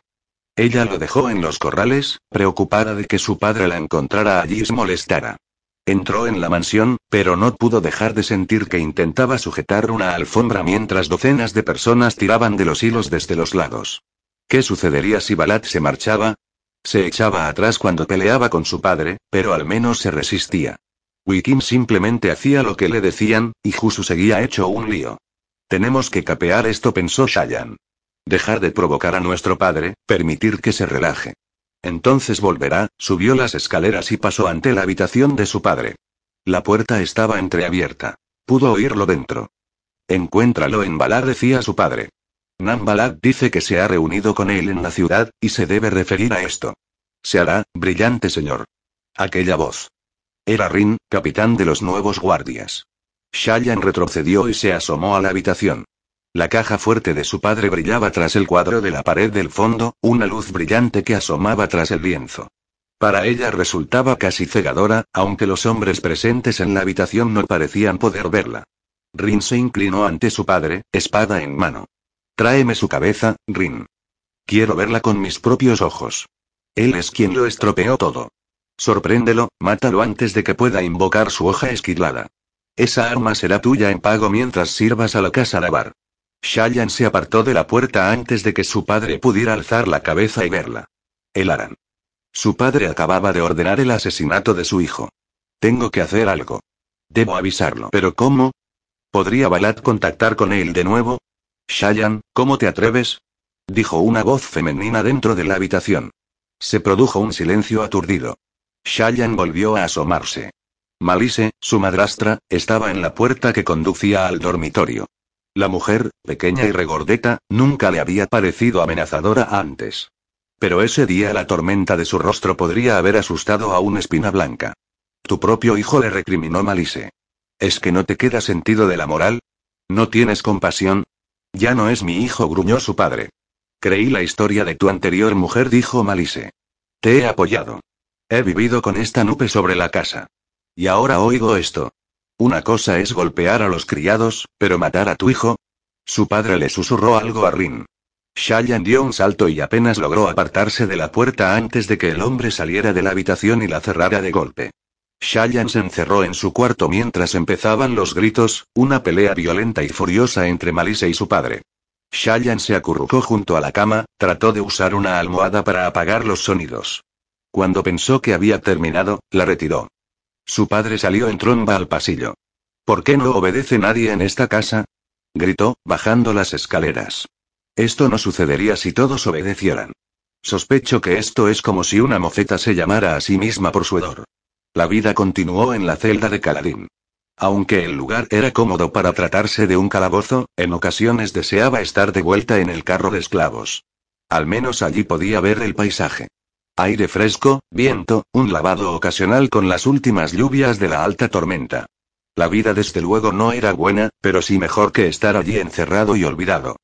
Speaker 1: Ella lo dejó en los corrales, preocupada de que su padre la encontrara allí y se molestara. Entró en la mansión, pero no pudo dejar de sentir que intentaba sujetar una alfombra mientras docenas de personas tiraban de los hilos desde los lados. ¿Qué sucedería si Balat se marchaba? Se echaba atrás cuando peleaba con su padre, pero al menos se resistía. Wikim simplemente hacía lo que le decían, y Jusu seguía hecho un lío. Tenemos que capear esto, pensó Shayan. Dejar de provocar a nuestro padre, permitir que se relaje. Entonces volverá, subió las escaleras y pasó ante la habitación de su padre. La puerta estaba entreabierta. Pudo oírlo dentro. Encuéntralo en Balar, decía su padre. Nambalat dice que se ha reunido con él en la ciudad, y se debe referir a esto. Se hará, brillante señor. Aquella voz. Era Rin, capitán de los nuevos guardias. Shayan retrocedió y se asomó a la habitación. La caja fuerte de su padre brillaba tras el cuadro de la pared del fondo, una luz brillante que asomaba tras el lienzo. Para ella resultaba casi cegadora, aunque los hombres presentes en la habitación no parecían poder verla. Rin se inclinó ante su padre, espada en mano. Tráeme su cabeza, Rin. Quiero verla con mis propios ojos. Él es quien lo estropeó todo. Sorpréndelo, mátalo antes de que pueda invocar su hoja esquilada. Esa arma será tuya en pago mientras sirvas a la casa Navar. Shayan se apartó de la puerta antes de que su padre pudiera alzar la cabeza y verla. El Aran. Su padre acababa de ordenar el asesinato de su hijo. Tengo que hacer algo. Debo avisarlo. ¿Pero cómo? ¿Podría Balat contactar con él de nuevo? Shayan, ¿cómo te atreves? dijo una voz femenina dentro de la habitación. Se produjo un silencio aturdido. Shayan volvió a asomarse. Malise, su madrastra, estaba en la puerta que conducía al dormitorio. La mujer, pequeña y regordeta, nunca le había parecido amenazadora antes. Pero ese día la tormenta de su rostro podría haber asustado a una espina blanca. Tu propio hijo le recriminó Malise. ¿Es que no te queda sentido de la moral? ¿No tienes compasión? Ya no es mi hijo, gruñó su padre. Creí la historia de tu anterior mujer, dijo Malise. Te he apoyado. He vivido con esta nube sobre la casa. Y ahora oigo esto. Una cosa es golpear a los criados, pero matar a tu hijo. Su padre le susurró algo a Rin. Shayan dio un salto y apenas logró apartarse de la puerta antes de que el hombre saliera de la habitación y la cerrara de golpe. Shayan se encerró en su cuarto mientras empezaban los gritos, una pelea violenta y furiosa entre Malise y su padre. Shayan se acurrucó junto a la cama, trató de usar una almohada para apagar los sonidos. Cuando pensó que había terminado, la retiró. Su padre salió en tromba al pasillo. ¿Por qué no obedece nadie en esta casa? gritó, bajando las escaleras. Esto no sucedería si todos obedecieran. Sospecho que esto es como si una moceta se llamara a sí misma por su hedor. La vida continuó en la celda de Caladín. Aunque el lugar era cómodo para tratarse de un calabozo, en ocasiones deseaba estar de vuelta en el carro de esclavos. Al menos allí podía ver el paisaje. Aire fresco, viento, un lavado ocasional con las últimas lluvias de la alta tormenta. La vida desde luego no era buena, pero sí mejor que estar allí encerrado y olvidado.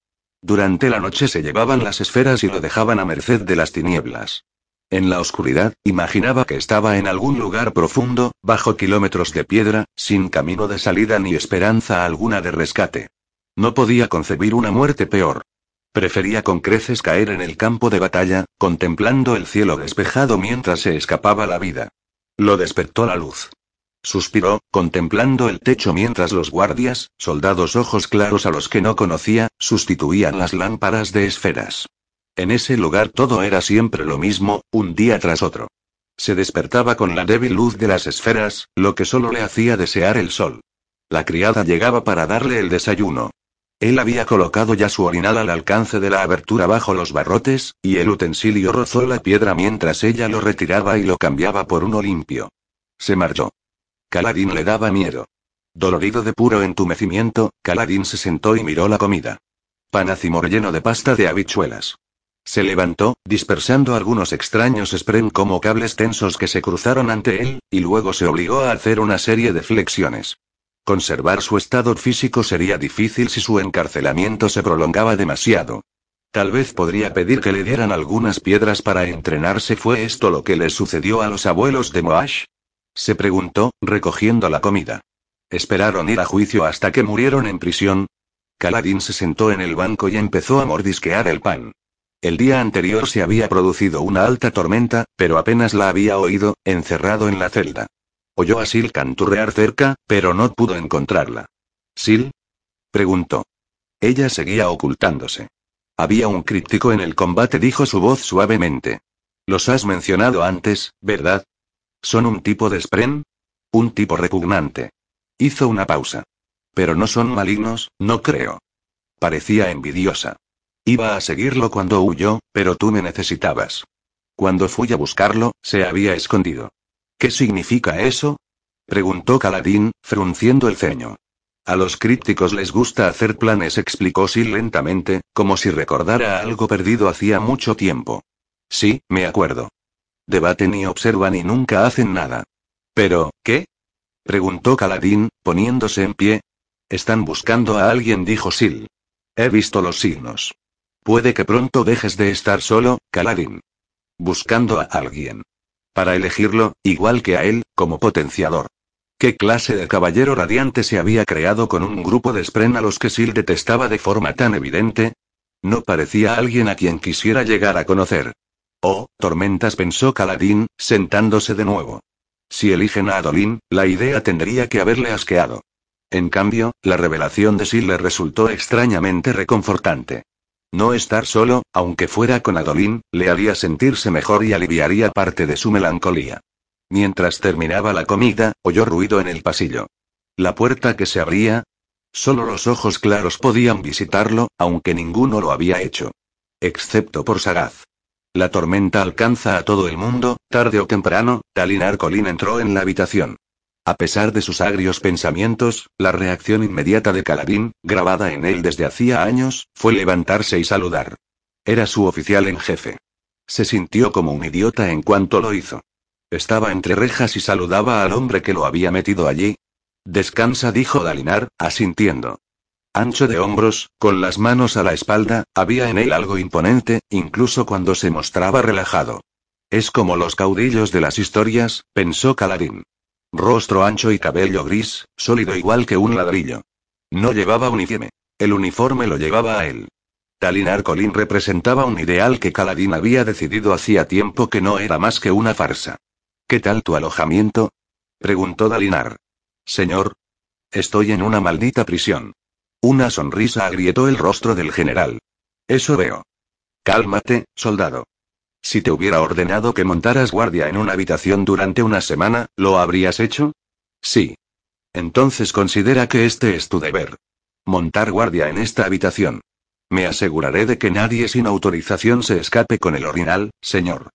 Speaker 1: Durante la noche se llevaban las esferas y lo dejaban a merced de las tinieblas. En la oscuridad, imaginaba que estaba en algún lugar profundo, bajo kilómetros de piedra, sin camino de salida ni esperanza alguna de rescate. No podía concebir una muerte peor. Prefería con creces caer en el campo de batalla, contemplando el cielo despejado mientras se escapaba la vida. Lo despertó la luz. Suspiró, contemplando el techo mientras los guardias, soldados ojos claros a los que no conocía, sustituían las lámparas de esferas. En ese lugar todo era siempre lo mismo, un día tras otro. Se despertaba con la débil luz de las esferas, lo que solo le hacía desear el sol. La criada llegaba para darle el desayuno. Él había colocado ya su orinal al alcance de la abertura bajo los barrotes, y el utensilio rozó la piedra mientras ella lo retiraba y lo cambiaba por uno limpio. Se marchó. Caladín le daba miedo. Dolorido de puro entumecimiento, Caladín se sentó y miró la comida. Panacimor lleno de pasta de habichuelas. Se levantó, dispersando algunos extraños spren como cables tensos que se cruzaron ante él, y luego se obligó a hacer una serie de flexiones. Conservar su estado físico sería difícil si su encarcelamiento se prolongaba demasiado. Tal vez podría pedir que le dieran algunas piedras para entrenarse. ¿Fue esto lo que le sucedió a los abuelos de Moash? Se preguntó, recogiendo la comida. ¿Esperaron ir a juicio hasta que murieron en prisión? Caladín se sentó en el banco y empezó a mordisquear el pan. El día anterior se había producido una alta tormenta, pero apenas la había oído, encerrado en la celda. Oyó a Sil canturrear cerca, pero no pudo encontrarla. ¿Sil? preguntó. Ella seguía ocultándose. Había un críptico en el combate, dijo su voz suavemente. Los has mencionado antes, ¿verdad? ¿Son un tipo de Spren? Un tipo repugnante. Hizo una pausa. Pero no son malignos, no creo. Parecía envidiosa. Iba a seguirlo cuando huyó, pero tú me necesitabas. Cuando fui a buscarlo, se había escondido. ¿Qué significa eso? preguntó Caladín, frunciendo el ceño. A los crípticos les gusta hacer planes, explicó Sil lentamente, como si recordara algo perdido hacía mucho tiempo. Sí, me acuerdo. Debaten y observan y nunca hacen nada. Pero, ¿qué? preguntó Caladín, poniéndose en pie. Están buscando a alguien, dijo Sil. He visto los signos. Puede que pronto dejes de estar solo, Caladín. Buscando a alguien. Para elegirlo, igual que a él, como potenciador. ¿Qué clase de caballero radiante se había creado con un grupo de Spren a los que Sil detestaba de forma tan evidente? No parecía alguien a quien quisiera llegar a conocer. Oh, tormentas pensó Caladín, sentándose de nuevo. Si eligen a Adolín, la idea tendría que haberle asqueado. En cambio, la revelación de Sil le resultó extrañamente reconfortante. No estar solo, aunque fuera con Adolín, le haría sentirse mejor y aliviaría parte de su melancolía. Mientras terminaba la comida, oyó ruido en el pasillo. La puerta que se abría. Solo los ojos claros podían visitarlo, aunque ninguno lo había hecho. Excepto por Sagaz. La tormenta alcanza a todo el mundo, tarde o temprano, Talinar Colin entró en la habitación. A pesar de sus agrios pensamientos, la reacción inmediata de Caladín, grabada en él desde hacía años, fue levantarse y saludar. Era su oficial en jefe. Se sintió como un idiota en cuanto lo hizo. Estaba entre rejas y saludaba al hombre que lo había metido allí. Descansa, dijo Dalinar, asintiendo. Ancho de hombros, con las manos a la espalda, había en él algo imponente, incluso cuando se mostraba relajado. Es como los caudillos de las historias, pensó Caladín. Rostro ancho y cabello gris, sólido igual que un ladrillo. No llevaba uniforme. El uniforme lo llevaba a él. Talinar Colin representaba un ideal que Caladín había decidido hacía tiempo que no era más que una farsa. ¿Qué tal tu alojamiento? preguntó Dalinar. Señor. Estoy en una maldita prisión. Una sonrisa agrietó el rostro del general. Eso veo. Cálmate, soldado. Si te hubiera ordenado que montaras guardia en una habitación durante una semana, ¿lo habrías hecho? Sí. Entonces considera que este es tu deber. Montar guardia en esta habitación. Me aseguraré de que nadie sin autorización se escape con el orinal, señor.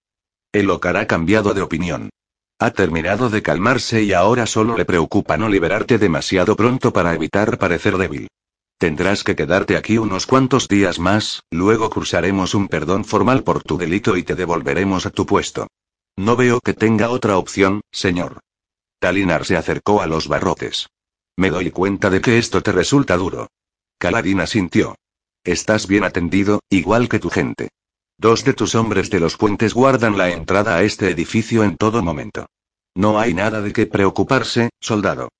Speaker 1: El Ocar ha cambiado de opinión. Ha terminado de calmarse y ahora solo le preocupa no liberarte demasiado pronto para evitar parecer débil. Tendrás que quedarte aquí unos cuantos días más, luego cursaremos un perdón formal por tu delito y te devolveremos a tu puesto. No veo que tenga otra opción, señor. Talinar se acercó a los barrotes. Me doy cuenta de que esto te resulta duro. Caladina sintió. Estás bien atendido, igual que tu gente. Dos de tus hombres de los puentes guardan la entrada a este edificio en todo momento. No hay nada de qué preocuparse, soldado.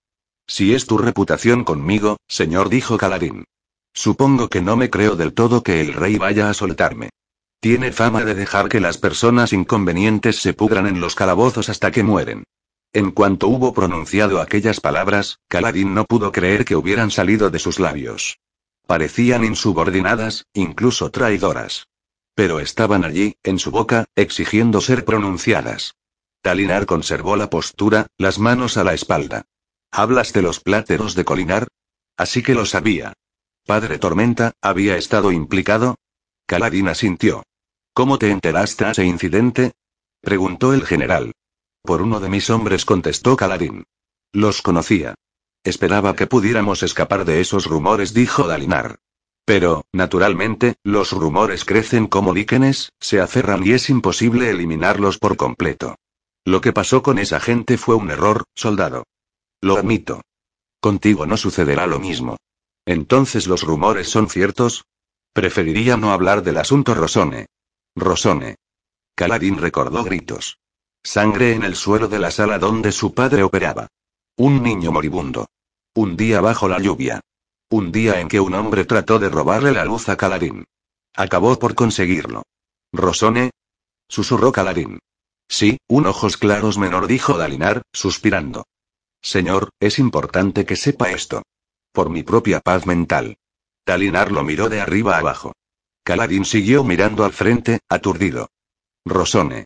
Speaker 1: Si es tu reputación conmigo, señor, dijo Caladín. Supongo que no me creo del todo que el rey vaya a soltarme. Tiene fama de dejar que las personas inconvenientes se pudran en los calabozos hasta que mueren. En cuanto hubo pronunciado aquellas palabras, Caladín no pudo creer que hubieran salido de sus labios. Parecían insubordinadas, incluso traidoras. Pero estaban allí, en su boca, exigiendo ser pronunciadas. Talinar conservó la postura, las manos a la espalda. ¿Hablas de los pláteros de Colinar? Así que lo sabía. Padre Tormenta, ¿había estado implicado? Caladín asintió. ¿Cómo te enteraste de ese incidente? preguntó el general. Por uno de mis hombres contestó Caladín. Los conocía. Esperaba que pudiéramos escapar de esos rumores, dijo Dalinar. Pero, naturalmente, los rumores crecen como líquenes, se aferran y es imposible eliminarlos por completo. Lo que pasó con esa gente fue un error, soldado. Lo admito. Contigo no sucederá lo mismo. Entonces los rumores son ciertos. Preferiría no hablar del asunto Rosone. Rosone. Caladín recordó gritos. Sangre en el suelo de la sala donde su padre operaba. Un niño moribundo. Un día bajo la lluvia. Un día en que un hombre trató de robarle la luz a Caladín. Acabó por conseguirlo. ¿Rosone? Susurró Caladín. Sí, un ojos claros menor dijo Dalinar, suspirando. Señor, es importante que sepa esto. Por mi propia paz mental. Dalinar lo miró de arriba abajo. Caladín siguió mirando al frente, aturdido. Rosone.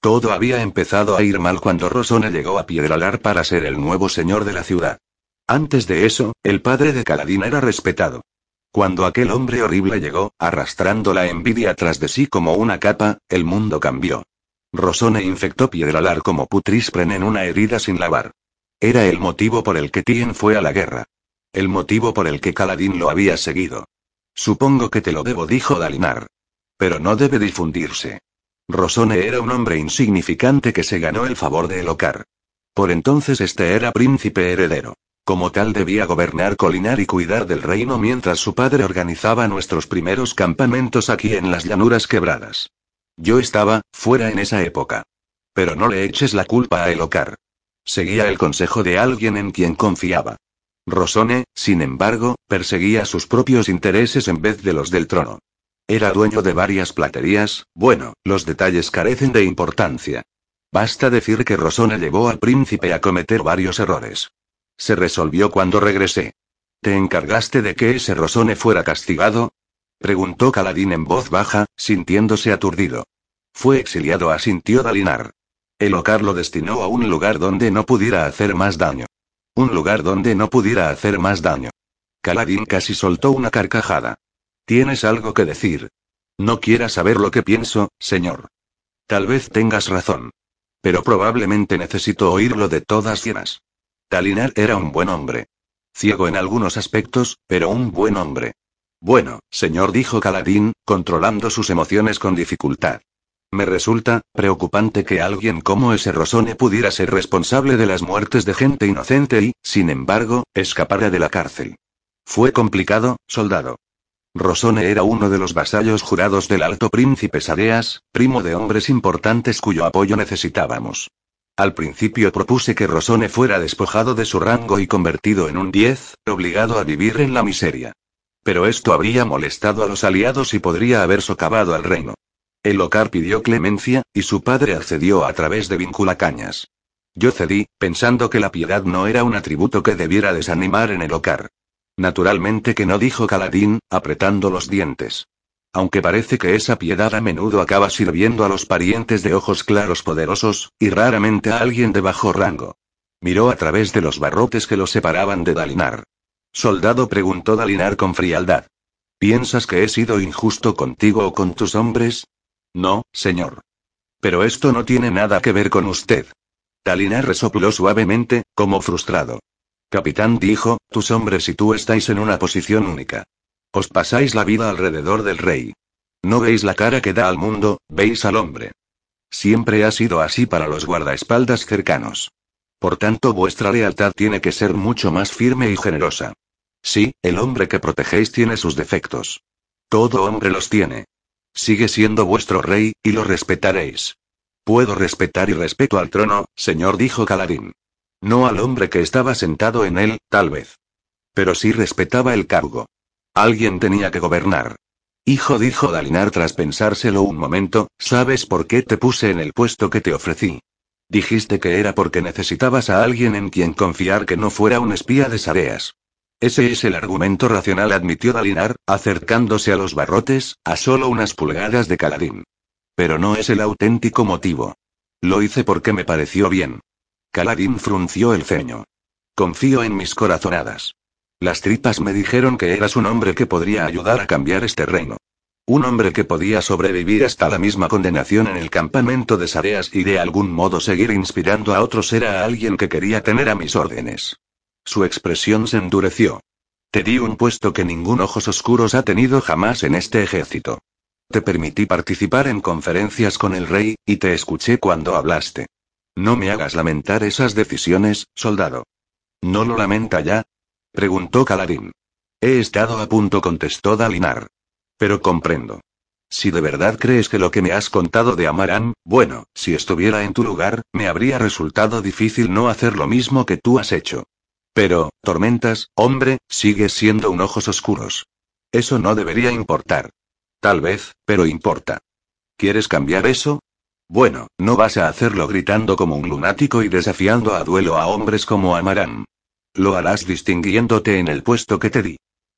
Speaker 1: Todo había empezado a ir mal cuando Rosone llegó a Piedralar para ser el nuevo señor de la ciudad. Antes de eso, el padre de Caladín era respetado. Cuando aquel hombre horrible llegó, arrastrando la envidia tras de sí como una capa, el mundo cambió. Rosone infectó Piedralar como putrispren en una herida sin lavar. Era el motivo por el que Tien fue a la guerra. El motivo por el que Caladín lo había seguido. Supongo que te lo debo, dijo Dalinar. Pero no debe difundirse. Rosone era un hombre insignificante que se ganó el favor de Elocar. Por entonces este era príncipe heredero. Como tal debía gobernar Colinar y cuidar del reino mientras su padre organizaba nuestros primeros campamentos aquí en las llanuras quebradas. Yo estaba, fuera en esa época. Pero no le eches la culpa a Elocar. Seguía el consejo de alguien en quien confiaba. Rosone, sin embargo, perseguía sus propios intereses en vez de los del trono. Era dueño de varias platerías, bueno, los detalles carecen de importancia. Basta decir que Rosone llevó al príncipe a cometer varios errores. Se resolvió cuando regresé. ¿Te encargaste de que ese Rosone fuera castigado? Preguntó Caladín en voz baja, sintiéndose aturdido. Fue exiliado, asintió Dalinar. El Ocar lo destinó a un lugar donde no pudiera hacer más daño. Un lugar donde no pudiera hacer más daño. Caladín casi soltó una carcajada. Tienes algo que decir. No quiera saber lo que pienso, señor. Tal vez tengas razón. Pero probablemente necesito oírlo de todas llenas. Talinar era un buen hombre. Ciego en algunos aspectos, pero un buen hombre. Bueno, señor, dijo Caladín, controlando sus emociones con dificultad. Me resulta preocupante que alguien como ese Rosone pudiera ser responsable de las muertes de gente inocente y, sin embargo, escapara de la cárcel. Fue complicado, soldado. Rosone era uno de los vasallos jurados del alto príncipe Sareas, primo de hombres importantes cuyo apoyo necesitábamos. Al principio propuse que Rosone fuera despojado de su rango y convertido en un 10, obligado a vivir en la miseria. Pero esto habría molestado a los aliados y podría haber socavado al reino. El Ocar pidió clemencia, y su padre accedió a través de vinculacañas. Yo cedí, pensando que la piedad no era un atributo que debiera desanimar en el Ocar. Naturalmente que no dijo Caladín, apretando los dientes. Aunque parece que esa piedad a menudo acaba sirviendo a los parientes de ojos claros poderosos, y raramente a alguien de bajo rango. Miró a través de los barrotes que lo separaban de Dalinar. Soldado preguntó Dalinar con frialdad. ¿Piensas que he sido injusto contigo o con tus hombres? No, señor. Pero esto no tiene nada que ver con usted. Dalinar resopló suavemente, como frustrado. Capitán dijo, tus hombres y tú estáis en una posición única. Os pasáis la vida alrededor del rey. No veis la cara que da al mundo, veis al hombre. Siempre ha sido así para los guardaespaldas cercanos. Por tanto, vuestra lealtad tiene que ser mucho más firme y generosa. Sí, el hombre que protegéis tiene sus defectos. Todo hombre los tiene. Sigue siendo vuestro rey, y lo respetaréis. Puedo respetar y respeto al trono, señor, dijo Caladín. No al hombre que estaba sentado en él, tal vez. Pero sí respetaba el cargo. Alguien tenía que gobernar. Hijo, dijo Dalinar tras pensárselo un momento, ¿sabes por qué te puse en el puesto que te ofrecí? Dijiste que era porque necesitabas a alguien en quien confiar que no fuera un espía de Sareas. Ese es el argumento racional, admitió Dalinar, acercándose a los barrotes, a solo unas pulgadas de Caladín. Pero no es el auténtico motivo. Lo hice porque me pareció bien. Caladín frunció el ceño. Confío en mis corazonadas. Las tripas me dijeron que eras un hombre que podría ayudar a cambiar este reino. Un hombre que podía sobrevivir hasta la misma condenación en el campamento de Sareas y de algún modo seguir inspirando a otros era alguien que quería tener a mis órdenes. Su expresión se endureció. Te di un puesto que ningún ojos oscuros ha tenido jamás en este ejército. Te permití participar en conferencias con el rey, y te escuché cuando hablaste. No me hagas lamentar esas decisiones, soldado. ¿No lo lamenta ya? preguntó Caladín. He estado a punto, contestó Dalinar. Pero comprendo. Si de verdad crees que lo que me has contado de Amarán, bueno, si estuviera en tu lugar, me habría resultado difícil no hacer lo mismo que tú has hecho. Pero, Tormentas, hombre, sigues siendo un ojos oscuros. Eso no debería importar. Tal vez, pero importa. ¿Quieres cambiar eso? Bueno, no vas a hacerlo gritando como un lunático y desafiando a duelo a hombres como Amarán. Lo harás distinguiéndote en el puesto que te di.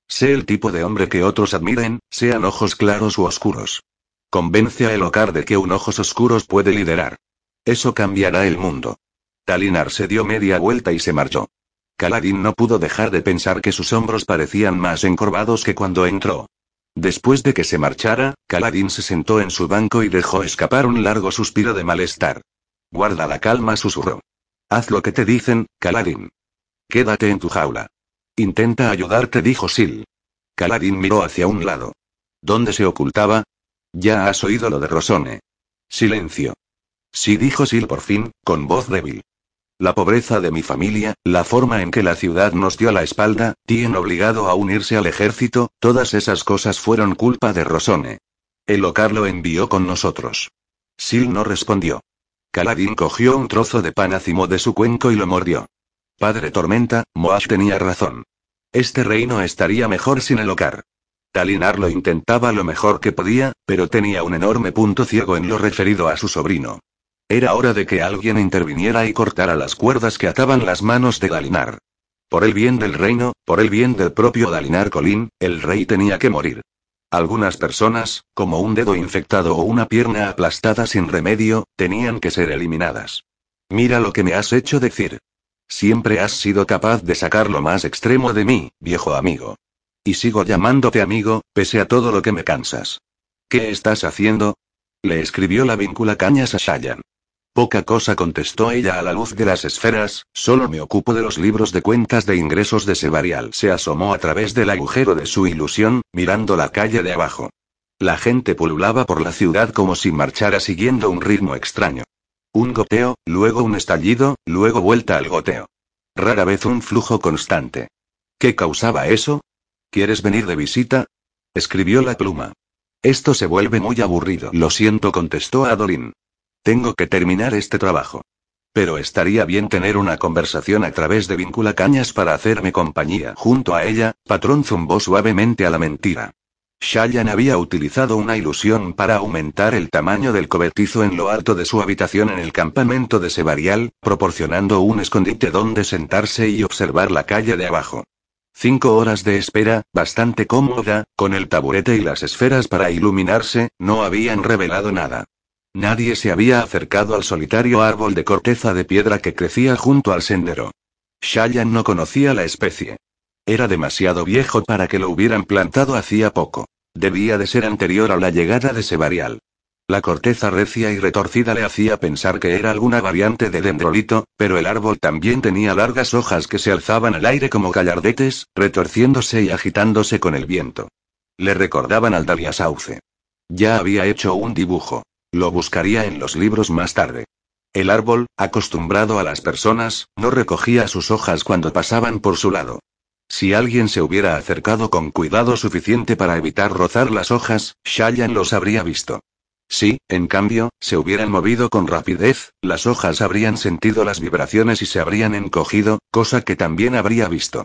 Speaker 1: Sé el tipo de hombre que otros admiren, sean ojos claros u oscuros. Convence a Elocar de que un ojos oscuros puede liderar. Eso cambiará el mundo. Talinar se dio media vuelta y se marchó. Caladín no pudo dejar de pensar que sus hombros parecían más encorvados que cuando entró. Después de que se marchara, Caladín se sentó en su banco y dejó escapar un largo suspiro de malestar. Guarda la calma, susurró. Haz lo que te dicen, Caladín. Quédate en tu jaula. Intenta ayudarte, dijo Sil. Caladín miró hacia un lado. ¿Dónde se ocultaba? Ya has oído lo de Rosone. Silencio. Sí, dijo Sil por fin, con voz débil. La pobreza de mi familia, la forma en que la ciudad nos dio la espalda, Tien obligado a unirse al ejército, todas esas cosas fueron culpa de Rosone. El Ocar lo envió con nosotros. Sil no respondió. Caladín cogió un trozo de pan ácimo de su cuenco y lo mordió. Padre Tormenta, Moash tenía razón. Este reino estaría mejor sin el Ocar. Talinar lo intentaba lo mejor que podía, pero tenía un enorme punto ciego en lo referido a su sobrino. Era hora de que alguien interviniera y cortara las cuerdas que ataban las manos de Dalinar. Por el bien del reino, por el bien del propio Dalinar Colín, el rey tenía que morir. Algunas personas, como un dedo infectado o una pierna aplastada sin remedio, tenían que ser eliminadas. Mira lo que me has hecho decir. Siempre has sido capaz de sacar lo más extremo de mí, viejo amigo. Y sigo llamándote amigo, pese a todo lo que me cansas. ¿Qué estás haciendo? Le escribió la víncula cañas a Shayan. Poca cosa contestó ella a la luz de las esferas, solo me ocupo de los libros de cuentas de ingresos de Sebarial. Se asomó a través del agujero de su ilusión, mirando la calle de abajo. La gente pululaba por la ciudad como si marchara siguiendo un ritmo extraño. Un goteo, luego un estallido, luego vuelta al goteo. Rara vez un flujo constante. ¿Qué causaba eso? ¿Quieres venir de visita? escribió la pluma. Esto se vuelve muy aburrido. Lo siento, contestó Adolin. Tengo que terminar este trabajo. Pero estaría bien tener una conversación a través de Víncula Cañas para hacerme compañía. Junto a ella, Patrón zumbó suavemente a la mentira. Shayan había utilizado una ilusión para aumentar el tamaño del cobertizo en lo alto de su habitación en el campamento de Sebarial, proporcionando un escondite donde sentarse y observar la calle de abajo. Cinco horas de espera, bastante cómoda, con el taburete y las esferas para iluminarse, no habían revelado nada. Nadie se había acercado al solitario árbol de corteza de piedra que crecía junto al sendero. Shayan no conocía la especie. Era demasiado viejo para que lo hubieran plantado hacía poco. Debía de ser anterior a la llegada de Sebarial. La corteza recia y retorcida le hacía pensar que era alguna variante de dendrolito, pero el árbol también tenía largas hojas que se alzaban al aire como gallardetes, retorciéndose y agitándose con el viento. Le recordaban al Dalia Sauce. Ya había hecho un dibujo. Lo buscaría en los libros más tarde. El árbol, acostumbrado a las personas, no recogía sus hojas cuando pasaban por su lado. Si alguien se hubiera acercado con cuidado suficiente para evitar rozar las hojas, Shayan los habría visto. Si, en cambio, se hubieran movido con rapidez, las hojas habrían sentido las vibraciones y se habrían encogido, cosa que también habría visto.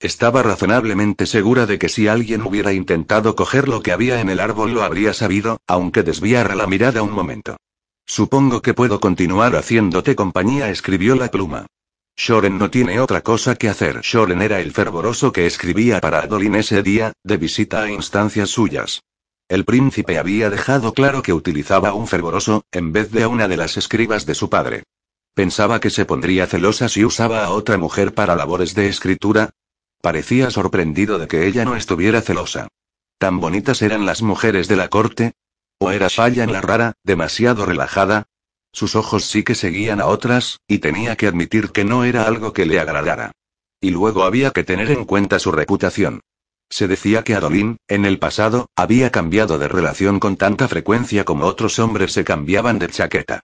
Speaker 1: Estaba razonablemente segura de que si alguien hubiera intentado coger lo que había en el árbol lo habría sabido, aunque desviara la mirada un momento. Supongo que puedo continuar haciéndote compañía, escribió la pluma. Shoren no tiene otra cosa que hacer. Shoren era el fervoroso que escribía para Adolin ese día, de visita a instancias suyas. El príncipe había dejado claro que utilizaba un fervoroso, en vez de a una de las escribas de su padre. Pensaba que se pondría celosa si usaba a otra mujer para labores de escritura, Parecía sorprendido de que ella no estuviera celosa. ¿Tan bonitas eran las mujeres de la corte? ¿O era Shayan la rara, demasiado relajada? Sus ojos sí que seguían a otras, y tenía que admitir que no era algo que le agradara. Y luego había que tener en cuenta su reputación. Se decía que Adolín, en el pasado, había cambiado de relación con tanta frecuencia como otros hombres se cambiaban de chaqueta.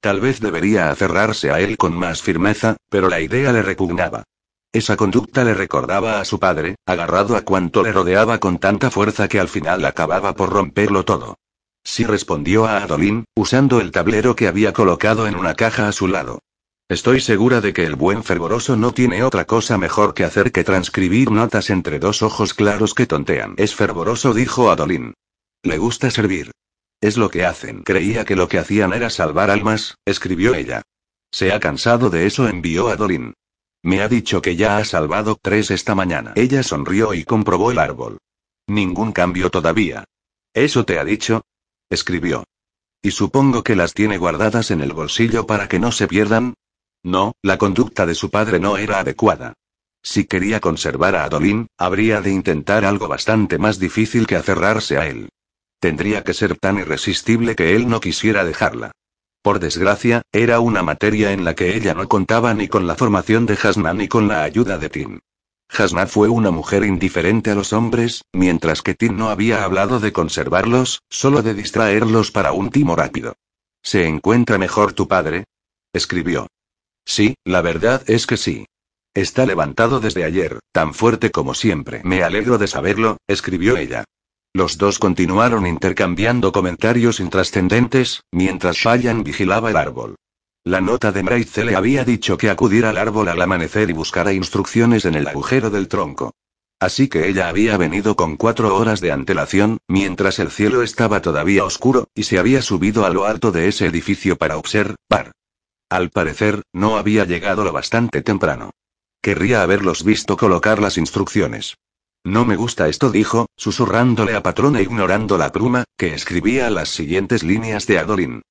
Speaker 1: Tal vez debería aferrarse a él con más firmeza, pero la idea le repugnaba. Esa conducta le recordaba a su padre, agarrado a cuanto le rodeaba con tanta fuerza que al final acababa por romperlo todo. Sí respondió a Adolín, usando el tablero que había colocado en una caja a su lado. Estoy segura de que el buen fervoroso no tiene otra cosa mejor que hacer que transcribir notas entre dos ojos claros que tontean. Es fervoroso, dijo Adolín. Le gusta servir. Es lo que hacen. Creía que lo que hacían era salvar almas, escribió ella. Se ha cansado de eso, envió Adolín. Me ha dicho que ya ha salvado tres esta mañana. Ella sonrió y comprobó el árbol. Ningún cambio todavía. ¿Eso te ha dicho? Escribió. Y supongo que las tiene guardadas en el bolsillo para que no se pierdan, no, la conducta de su padre no era adecuada. Si quería conservar a Adolín, habría de intentar algo bastante más difícil que aferrarse a él. Tendría que ser tan irresistible que él no quisiera dejarla. Por desgracia, era una materia en la que ella no contaba ni con la formación de Hasna ni con la ayuda de Tim. Hasna fue una mujer indiferente a los hombres, mientras que Tim no había hablado de conservarlos, solo de distraerlos para un timo rápido. ¿Se encuentra mejor tu padre? escribió. Sí, la verdad es que sí. Está levantado desde ayer, tan fuerte como siempre. Me alegro de saberlo, escribió ella. Los dos continuaron intercambiando comentarios intrascendentes, mientras Shayan vigilaba el árbol. La nota de Mraize le había dicho que acudiera al árbol al amanecer y buscara instrucciones en el agujero del tronco. Así que ella había venido con cuatro horas de antelación, mientras el cielo estaba todavía oscuro, y se había subido a lo alto de ese edificio para observar. Al parecer, no había llegado lo bastante temprano. Querría haberlos visto colocar las instrucciones. No me gusta esto, dijo, susurrándole a Patrón e ignorando la pluma, que escribía las siguientes líneas de Adolin.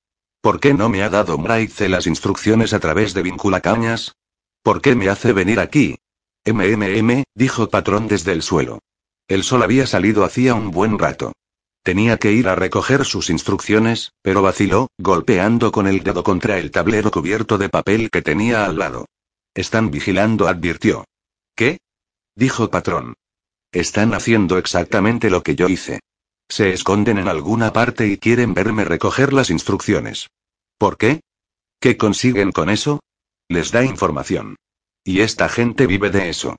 Speaker 1: ¿Por qué no me ha dado Mraize las instrucciones a través de vinculacañas? ¿Por qué me hace venir aquí? MMM, dijo Patrón desde el suelo. El sol había salido hacía un buen rato. Tenía que ir a recoger sus instrucciones, pero vaciló, golpeando con el dedo contra el tablero cubierto de papel que tenía al lado. Están vigilando, advirtió. ¿Qué? dijo patrón. Están haciendo exactamente lo que yo hice. Se esconden en alguna parte y quieren verme recoger las instrucciones. ¿Por qué? ¿Qué consiguen con eso? Les da información. Y esta gente vive de eso.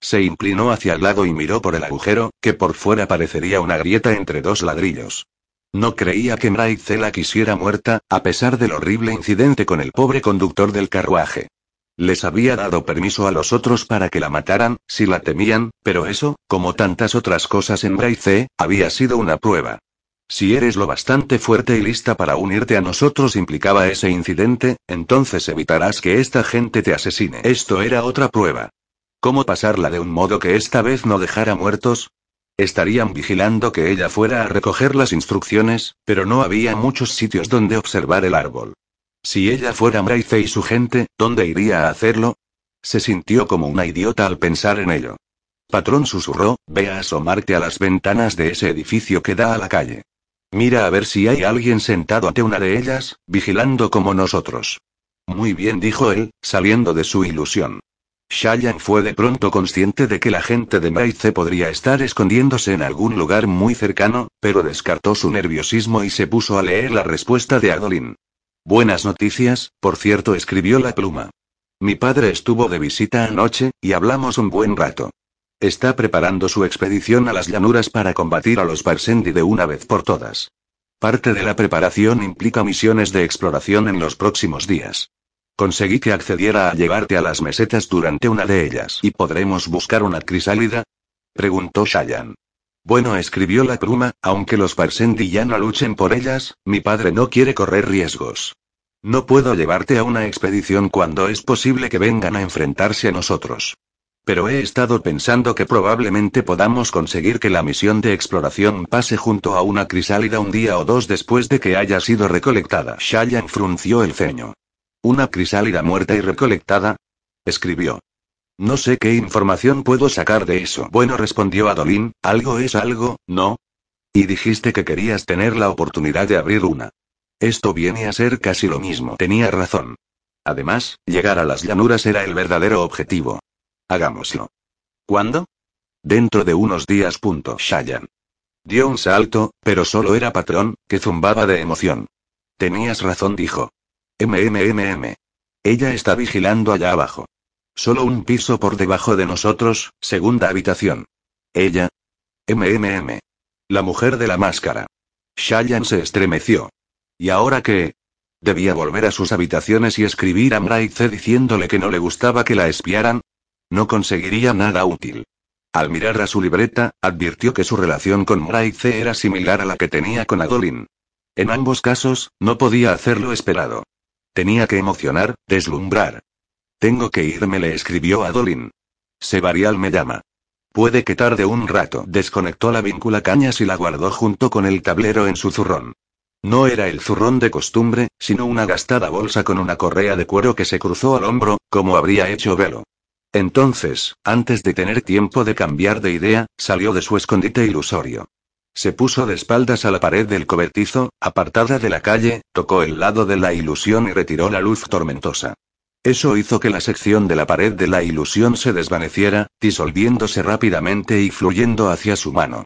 Speaker 1: Se inclinó hacia el lado y miró por el agujero, que por fuera parecería una grieta entre dos ladrillos. No creía que Mraize la quisiera muerta, a pesar del horrible incidente con el pobre conductor del carruaje. Les había dado permiso a los otros para que la mataran, si la temían, pero eso, como tantas otras cosas en Mraize, había sido una prueba. Si eres lo bastante fuerte y lista para unirte a nosotros implicaba ese incidente, entonces evitarás que esta gente te asesine. Esto era otra prueba. ¿Cómo pasarla de un modo que esta vez no dejara muertos? Estarían vigilando que ella fuera a recoger las instrucciones, pero no había muchos sitios donde observar el árbol. Si ella fuera Mraize y su gente, ¿dónde iría a hacerlo? Se sintió como una idiota al pensar en ello. Patrón susurró, ve a asomarte a las ventanas de ese edificio que da a la calle. Mira a ver si hay alguien sentado ante una de ellas, vigilando como nosotros. Muy bien, dijo él, saliendo de su ilusión. Shayan fue de pronto consciente de que la gente de Maize podría estar escondiéndose en algún lugar muy cercano, pero descartó su nerviosismo y se puso a leer la respuesta de Adolin. Buenas noticias, por cierto, escribió la pluma. Mi padre estuvo de visita anoche, y hablamos un buen rato. Está preparando su expedición a las llanuras para combatir a los Parsendi de una vez por todas. Parte de la preparación implica misiones de exploración en los próximos días. Conseguí que accediera a llevarte a las mesetas durante una de ellas. ¿Y podremos buscar una crisálida? Preguntó Shayan. Bueno, escribió la pluma, aunque los Parsendi ya no luchen por ellas, mi padre no quiere correr riesgos. No puedo llevarte a una expedición cuando es posible que vengan a enfrentarse a nosotros. Pero he estado pensando que probablemente podamos conseguir que la misión de exploración pase junto a una crisálida un día o dos después de que haya sido recolectada. Shayan frunció el ceño. ¿Una crisálida muerta y recolectada? Escribió. No sé qué información puedo sacar de eso. Bueno, respondió Adolín, algo es algo, ¿no? Y dijiste que querías tener la oportunidad de abrir una. Esto viene a ser casi lo mismo. Tenía razón. Además, llegar a las llanuras era el verdadero objetivo. Hagámoslo.
Speaker 2: ¿Cuándo?
Speaker 1: Dentro de unos días. Punto. Shayan. Dio un salto, pero solo era patrón, que zumbaba de emoción. Tenías razón, dijo. MMMM. Ella está vigilando allá abajo. Solo un piso por debajo de nosotros, segunda habitación. Ella. MMM. La mujer de la máscara. Shayan se estremeció. ¿Y ahora qué? Debía volver a sus habitaciones y escribir a Mraize diciéndole que no le gustaba que la espiaran. No conseguiría nada útil. Al mirar a su libreta, advirtió que su relación con Mraize era similar a la que tenía con Adolin. En ambos casos, no podía hacer lo esperado. Tenía que emocionar, deslumbrar. Tengo que irme, le escribió Adolin. Sebarial me llama. Puede que tarde un rato. Desconectó la víncula cañas y la guardó junto con el tablero en su zurrón. No era el zurrón de costumbre, sino una gastada bolsa con una correa de cuero que se cruzó al hombro, como habría hecho Velo. Entonces, antes de tener tiempo de cambiar de idea, salió de su escondite ilusorio. Se puso de espaldas a la pared del cobertizo, apartada de la calle, tocó el lado de la ilusión y retiró la luz tormentosa. Eso hizo que la sección de la pared de la ilusión se desvaneciera, disolviéndose rápidamente y fluyendo hacia su mano.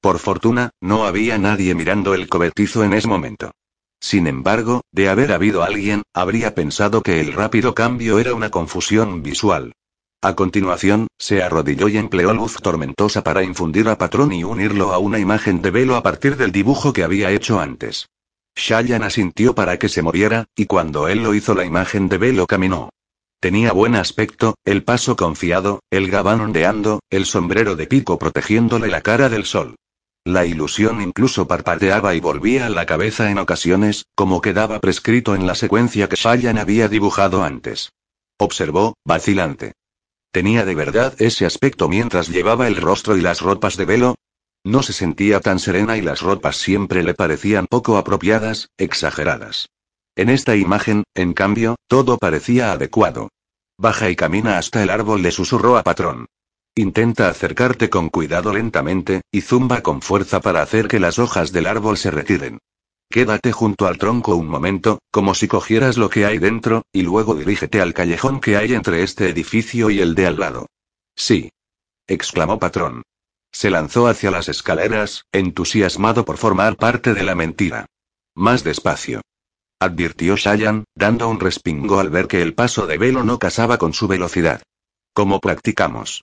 Speaker 1: Por fortuna, no había nadie mirando el cobertizo en ese momento. Sin embargo, de haber habido alguien, habría pensado que el rápido cambio era una confusión visual. A continuación, se arrodilló y empleó luz tormentosa para infundir a patrón y unirlo a una imagen de velo a partir del dibujo que había hecho antes. Shayan asintió para que se moviera, y cuando él lo hizo la imagen de velo caminó. Tenía buen aspecto, el paso confiado, el gabán ondeando, el sombrero de pico protegiéndole la cara del sol. La ilusión incluso parpadeaba y volvía la cabeza en ocasiones, como quedaba prescrito en la secuencia que Shayan había dibujado antes. Observó, vacilante. ¿Tenía de verdad ese aspecto mientras llevaba el rostro y las ropas de velo? No se sentía tan serena y las ropas siempre le parecían poco apropiadas, exageradas. En esta imagen, en cambio, todo parecía adecuado. Baja y camina hasta el árbol, le susurró a patrón. Intenta acercarte con cuidado lentamente, y zumba con fuerza para hacer que las hojas del árbol se retiren. Quédate junto al tronco un momento, como si cogieras lo que hay dentro, y luego dirígete al callejón que hay entre este edificio y el de al lado. Sí. exclamó patrón. Se lanzó hacia las escaleras, entusiasmado por formar parte de la mentira. Más despacio. Advirtió Shayan, dando un respingo al ver que el paso de velo no casaba con su velocidad. Como practicamos.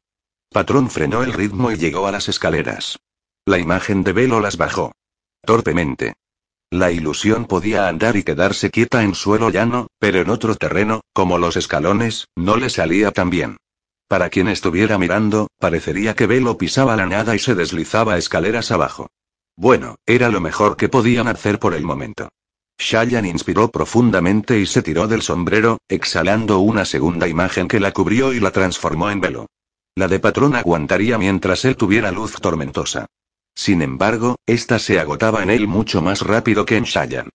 Speaker 1: Patrón frenó el ritmo y llegó a las escaleras. La imagen de Velo las bajó. Torpemente. La ilusión podía andar y quedarse quieta en suelo llano, pero en otro terreno, como los escalones, no le salía tan bien. Para quien estuviera mirando, parecería que Velo pisaba la nada y se deslizaba escaleras abajo. Bueno, era lo mejor que podían hacer por el momento. Shayan inspiró profundamente y se tiró del sombrero, exhalando una segunda imagen que la cubrió y la transformó en velo. La de patrón aguantaría mientras él tuviera luz tormentosa. Sin embargo, esta se agotaba en él mucho más rápido que en Shayan.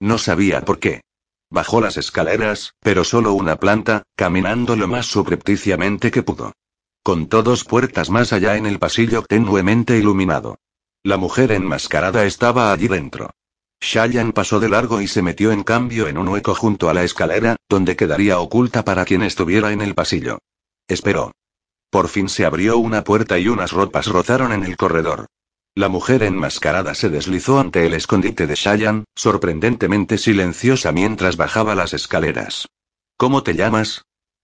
Speaker 1: No sabía por qué. Bajó las escaleras, pero solo una planta, caminando lo más subrepticiamente que pudo. Con dos puertas más allá en el pasillo tenuemente iluminado. La mujer enmascarada estaba allí dentro. Shayan pasó de largo y se metió en cambio en un hueco junto a la escalera, donde quedaría oculta para quien estuviera en el pasillo. Esperó. Por fin se abrió una puerta y unas ropas rozaron en el corredor. La mujer enmascarada se deslizó ante el escondite de Shayan, sorprendentemente silenciosa mientras bajaba las escaleras. ¿Cómo te llamas?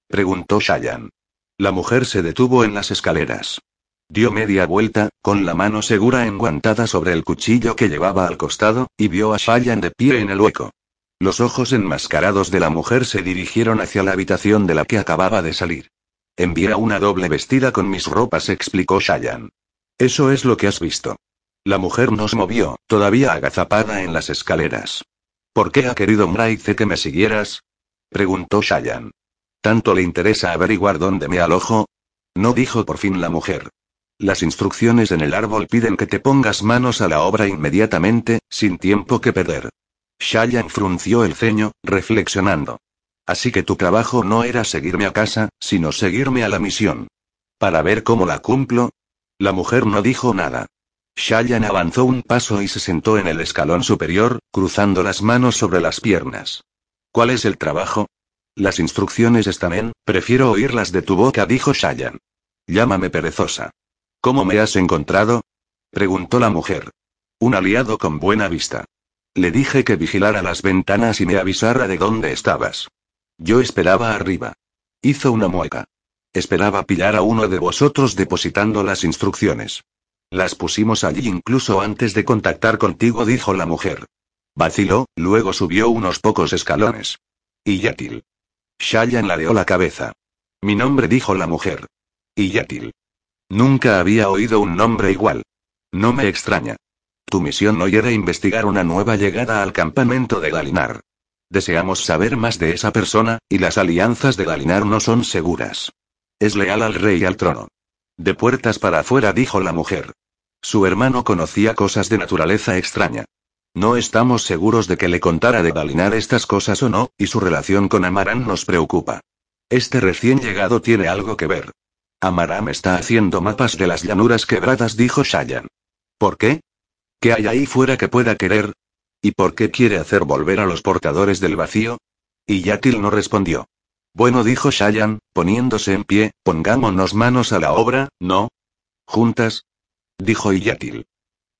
Speaker 1: preguntó Shayan. La mujer se detuvo en las escaleras. Dio media vuelta, con la mano segura enguantada sobre el cuchillo que llevaba al costado, y vio a Shayan de pie en el hueco. Los ojos enmascarados de la mujer se dirigieron hacia la habitación de la que acababa de salir. Envía una doble vestida con mis ropas, explicó Shayan. Eso es lo que has visto. La mujer nos movió, todavía agazapada en las escaleras. ¿Por qué ha querido Mraize que me siguieras? preguntó Shayan. ¿Tanto le interesa averiguar dónde me alojo? No dijo por fin la mujer. Las instrucciones en el árbol piden que te pongas manos a la obra inmediatamente, sin tiempo que perder. Shayan frunció el ceño, reflexionando. Así que tu trabajo no era seguirme a casa, sino seguirme a la misión. Para ver cómo la cumplo. La mujer no dijo nada. Shayan avanzó un paso y se sentó en el escalón superior, cruzando las manos sobre las piernas. ¿Cuál es el trabajo? Las instrucciones están en, prefiero oírlas de tu boca, dijo Shayan. Llámame perezosa. ¿Cómo me has encontrado? preguntó la mujer. Un aliado con buena vista. Le dije que vigilara las ventanas y me avisara de dónde estabas. Yo esperaba arriba. Hizo una mueca. Esperaba pillar a uno de vosotros depositando las instrucciones. Las pusimos allí incluso antes de contactar contigo, dijo la mujer. Vaciló, luego subió unos pocos escalones. Y Yatil. Shayan ladeó la cabeza. Mi nombre, dijo la mujer. Y. Nunca había oído un nombre igual. No me extraña. Tu misión hoy era investigar una nueva llegada al campamento de Galinar. Deseamos saber más de esa persona, y las alianzas de Galinar no son seguras. Es leal al rey y al trono. De puertas para afuera, dijo la mujer. Su hermano conocía cosas de naturaleza extraña. No estamos seguros de que le contara de Galinar estas cosas o no, y su relación con Amaran nos preocupa. Este recién llegado tiene algo que ver. Amaram está haciendo mapas de las llanuras quebradas, dijo Shayan. ¿Por qué? ¿Qué hay ahí fuera que pueda querer? ¿Y por qué quiere hacer volver a los portadores del vacío? Y Yatil no respondió. Bueno, dijo Shayan, poniéndose en pie, pongámonos manos a la obra, ¿no? ¿Juntas? Dijo Yatil.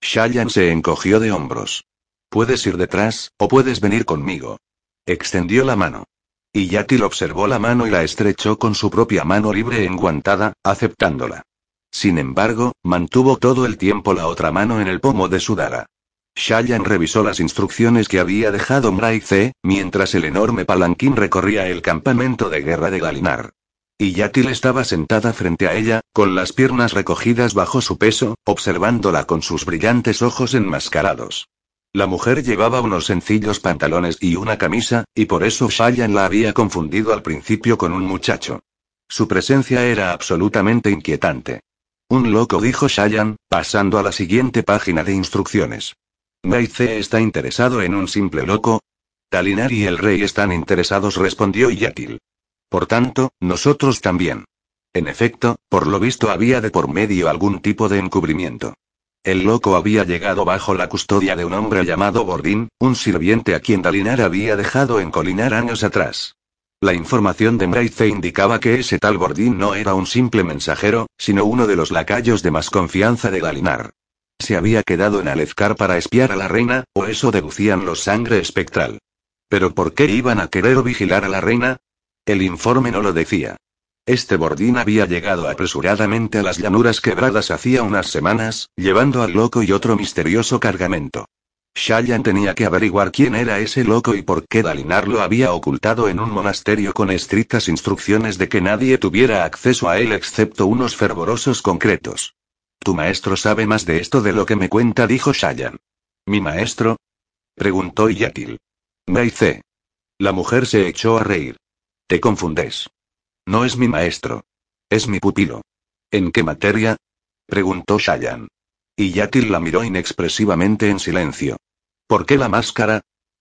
Speaker 1: Shayan se encogió de hombros. Puedes ir detrás, o puedes venir conmigo. Extendió la mano. Y Yatil observó la mano y la estrechó con su propia mano libre enguantada, aceptándola. Sin embargo, mantuvo todo el tiempo la otra mano en el pomo de su daga. Shayan revisó las instrucciones que había dejado Mraize, mientras el enorme palanquín recorría el campamento de guerra de Galinar. Y Yatil estaba sentada frente a ella, con las piernas recogidas bajo su peso, observándola con sus brillantes ojos enmascarados. La mujer llevaba unos sencillos pantalones y una camisa, y por eso Shayan la había confundido al principio con un muchacho. Su presencia era absolutamente inquietante. Un loco, dijo Shayan, pasando a la siguiente página de instrucciones. Meize está interesado en un simple loco. Talinar y el rey están interesados, respondió Yatil. Por tanto, nosotros también. En efecto, por lo visto había de por medio algún tipo de encubrimiento. El loco había llegado bajo la custodia de un hombre llamado Bordín, un sirviente a quien Dalinar había dejado en Colinar años atrás. La información de Mraize indicaba que ese tal Bordín no era un simple mensajero, sino uno de los lacayos de más confianza de Dalinar. Se había quedado en Alezcar para espiar a la reina, o eso deducían los sangre espectral. Pero ¿por qué iban a querer vigilar a la reina? El informe no lo decía. Este Bordín había llegado apresuradamente a las llanuras quebradas hacía unas semanas, llevando al loco y otro misterioso cargamento. Shayan tenía que averiguar quién era ese loco y por qué Dalinar lo había ocultado en un monasterio con estrictas instrucciones de que nadie tuviera acceso a él excepto unos fervorosos concretos. Tu maestro sabe más de esto de lo que me cuenta, dijo Shayan. ¿Mi maestro? preguntó Yatil. Meice. La mujer se echó a reír. Te confundes. No es mi maestro. Es mi pupilo. ¿En qué materia? preguntó Shayan. Y Yatil la miró inexpresivamente en silencio. ¿Por qué la máscara?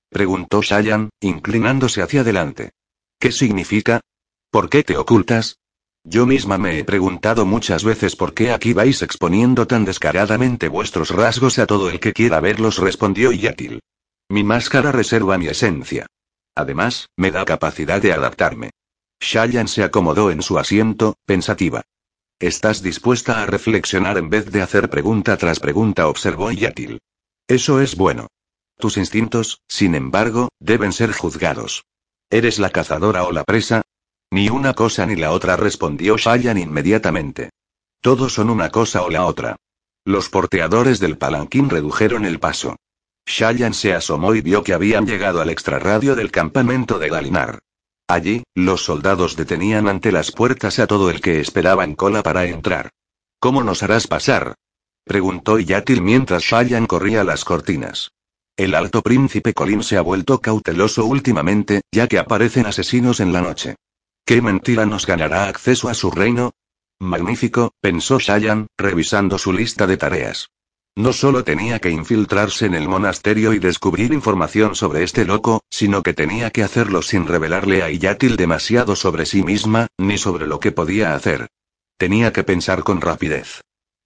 Speaker 1: preguntó Shayan, inclinándose hacia adelante. ¿Qué significa? ¿Por qué te ocultas? Yo misma me he preguntado muchas veces por qué aquí vais exponiendo tan descaradamente vuestros rasgos a todo el que quiera verlos, respondió Yatil. Mi máscara reserva mi esencia. Además, me da capacidad de adaptarme. Shayan se acomodó en su asiento, pensativa. Estás dispuesta a reflexionar en vez de hacer pregunta tras pregunta, observó Yatil. Eso es bueno. Tus instintos, sin embargo, deben ser juzgados. ¿Eres la cazadora o la presa? Ni una cosa ni la otra, respondió Shayan inmediatamente. Todos son una cosa o la otra. Los porteadores del palanquín redujeron el paso. Shayan se asomó y vio que habían llegado al extrarradio del campamento de Galinar. Allí, los soldados detenían ante las puertas a todo el que esperaba en cola para entrar. ¿Cómo nos harás pasar? preguntó Yatil mientras Shayan corría las cortinas. El alto príncipe Colin se ha vuelto cauteloso últimamente, ya que aparecen asesinos en la noche. ¿Qué mentira nos ganará acceso a su reino? Magnífico, pensó Shayan, revisando su lista de tareas. No solo tenía que infiltrarse en el monasterio y descubrir información sobre este loco, sino que tenía que hacerlo sin revelarle a Iyatil demasiado sobre sí misma, ni sobre lo que podía hacer. Tenía que pensar con rapidez.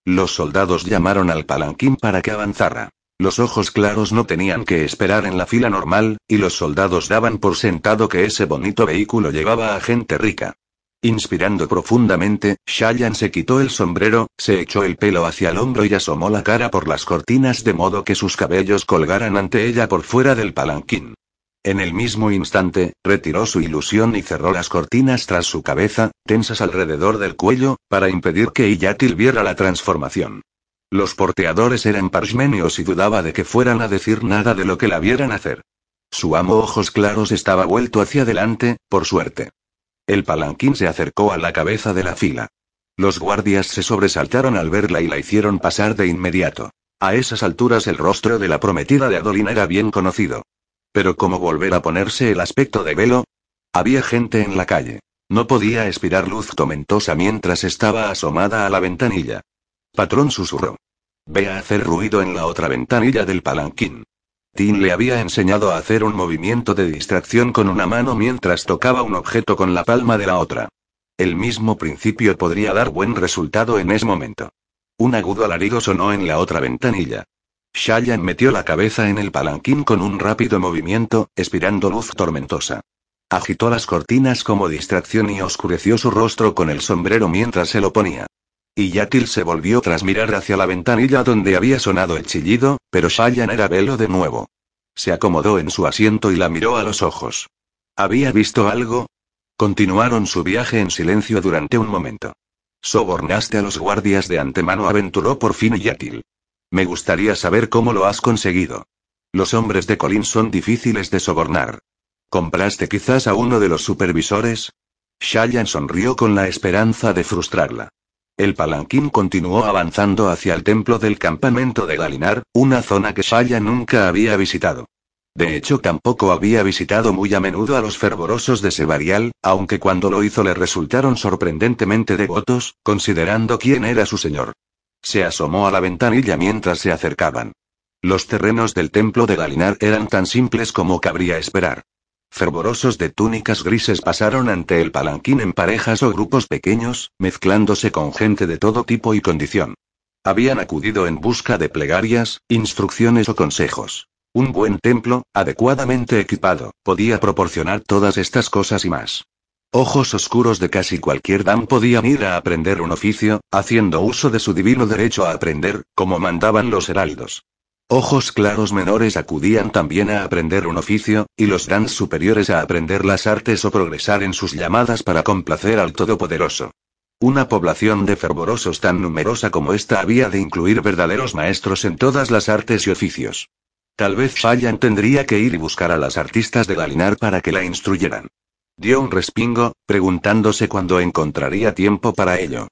Speaker 1: Los soldados llamaron al palanquín para que avanzara. Los ojos claros no tenían que esperar en la fila normal, y los soldados daban por sentado que ese bonito vehículo llevaba a gente rica. Inspirando profundamente, Shayan se quitó el sombrero, se echó el pelo hacia el hombro y asomó la cara por las cortinas de modo que sus cabellos colgaran ante ella por fuera del palanquín. En el mismo instante, retiró su ilusión y cerró las cortinas tras su cabeza, tensas alrededor del cuello, para impedir que Iyatil viera la transformación. Los porteadores eran parchmenios y dudaba de que fueran a decir nada de lo que la vieran hacer. Su amo ojos claros estaba vuelto hacia adelante, por suerte. El palanquín se acercó a la cabeza de la fila. Los guardias se sobresaltaron al verla y la hicieron pasar de inmediato. A esas alturas el rostro de la prometida de Adolin era bien conocido. Pero ¿cómo volver a ponerse el aspecto de velo? Había gente en la calle. No podía expirar luz tormentosa mientras estaba asomada a la ventanilla. Patrón susurró. Ve a hacer ruido en la otra ventanilla del palanquín. Tin le había enseñado a hacer un movimiento de distracción con una mano mientras tocaba un objeto con la palma de la otra. El mismo principio podría dar buen resultado en ese momento. Un agudo alarido sonó en la otra ventanilla. Shayan metió la cabeza en el palanquín con un rápido movimiento, expirando luz tormentosa. Agitó las cortinas como distracción y oscureció su rostro con el sombrero mientras se lo ponía. Y Yatil se volvió tras mirar hacia la ventanilla donde había sonado el chillido, pero Shayan era velo de nuevo. Se acomodó en su asiento y la miró a los ojos. ¿Había visto algo? Continuaron su viaje en silencio durante un momento. Sobornaste a los guardias de antemano, aventuró por fin Yatil. Me gustaría saber cómo lo has conseguido. Los hombres de Colin son difíciles de sobornar. ¿Compraste quizás a uno de los supervisores? Shayan sonrió con la esperanza de frustrarla. El palanquín continuó avanzando hacia el templo del campamento de Galinar, una zona que Shaya nunca había visitado. De hecho, tampoco había visitado muy a menudo a los fervorosos de Sebarial, aunque cuando lo hizo le resultaron sorprendentemente devotos, considerando quién era su señor. Se asomó a la ventanilla mientras se acercaban. Los terrenos del templo de Galinar eran tan simples como cabría esperar. Fervorosos de túnicas grises pasaron ante el palanquín en parejas o grupos pequeños, mezclándose con gente de todo tipo y condición. Habían acudido en busca de plegarias, instrucciones o consejos. Un buen templo, adecuadamente equipado, podía proporcionar todas estas cosas y más. Ojos oscuros de casi cualquier dam podían ir a aprender un oficio, haciendo uso de su divino derecho a aprender, como mandaban los heraldos. Ojos claros menores acudían también a aprender un oficio, y los dans superiores a aprender las artes o progresar en sus llamadas para complacer al Todopoderoso. Una población de fervorosos tan numerosa como esta había de incluir verdaderos maestros en todas las artes y oficios. Tal vez Fallan tendría que ir y buscar a las artistas de Galinar para que la instruyeran. Dio un respingo, preguntándose cuándo encontraría tiempo para ello.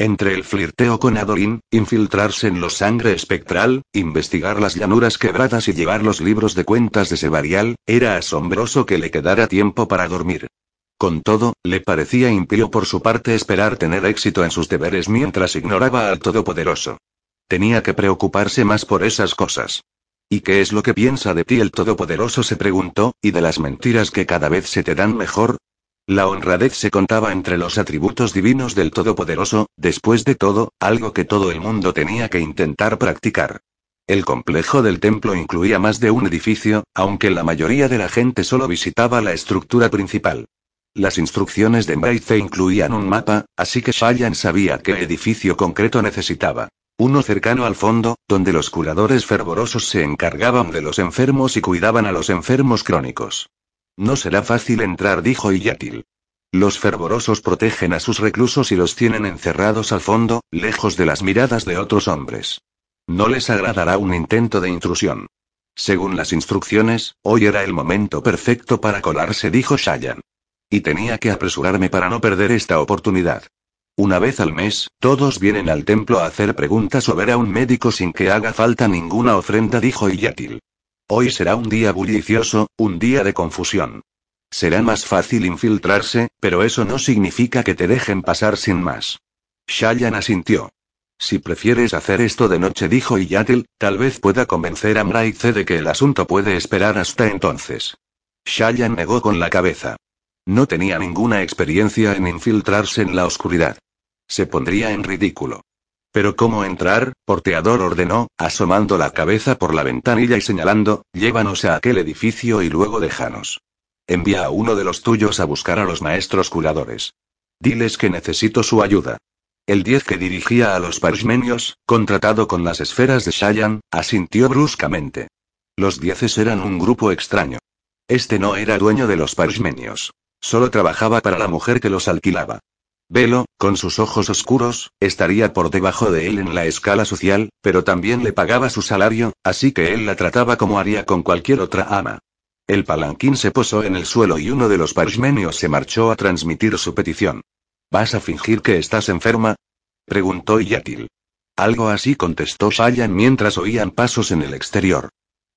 Speaker 1: Entre el flirteo con Adolin, infiltrarse en los sangre espectral, investigar las llanuras quebradas y llevar los libros de cuentas de Sebarial, era asombroso que le quedara tiempo para dormir. Con todo, le parecía impío por su parte esperar tener éxito en sus deberes mientras ignoraba al Todopoderoso. Tenía que preocuparse más por esas cosas. ¿Y qué es lo que piensa de ti el Todopoderoso? se preguntó, y de las mentiras que cada vez se te dan mejor, la honradez se contaba entre los atributos divinos del Todopoderoso, después de todo, algo que todo el mundo tenía que intentar practicar. El complejo del templo incluía más de un edificio, aunque la mayoría de la gente solo visitaba la estructura principal. Las instrucciones de Maize incluían un mapa, así que Shayan sabía qué edificio concreto necesitaba. Uno cercano al fondo, donde los curadores fervorosos se encargaban de los enfermos y cuidaban a los enfermos crónicos. No será fácil entrar, dijo Iyatil. Los fervorosos protegen a sus reclusos y los tienen encerrados al fondo, lejos de las miradas de otros hombres. No les agradará un intento de intrusión. Según las instrucciones, hoy era el momento perfecto para colarse, dijo Shayan. Y tenía que apresurarme para no perder esta oportunidad. Una vez al mes, todos vienen al templo a hacer preguntas o ver a un médico sin que haga falta ninguna ofrenda, dijo Iyatil. Hoy será un día bullicioso, un día de confusión. Será más fácil infiltrarse, pero eso no significa que te dejen pasar sin más. Shayan asintió. Si prefieres hacer esto de noche, dijo Iyatil, tal vez pueda convencer a Mraize de que el asunto puede esperar hasta entonces. Shayan negó con la cabeza. No tenía ninguna experiencia en infiltrarse en la oscuridad. Se pondría en ridículo. Pero cómo entrar, Porteador ordenó, asomando la cabeza por la ventanilla y señalando, llévanos a aquel edificio y luego déjanos. Envía a uno de los tuyos a buscar a los maestros curadores. Diles que necesito su ayuda. El 10 que dirigía a los parishmenios, contratado con las esferas de Shayan, asintió bruscamente. Los dieces eran un grupo extraño. Este no era dueño de los parishmenios. Solo trabajaba para la mujer que los alquilaba. Velo, con sus ojos oscuros, estaría por debajo de él en la escala social, pero también le pagaba su salario, así que él la trataba como haría con cualquier otra ama. El palanquín se posó en el suelo y uno de los parishmenios se marchó a transmitir su petición. ¿Vas a fingir que estás enferma? preguntó Yatil. Algo así contestó Shayan mientras oían pasos en el exterior.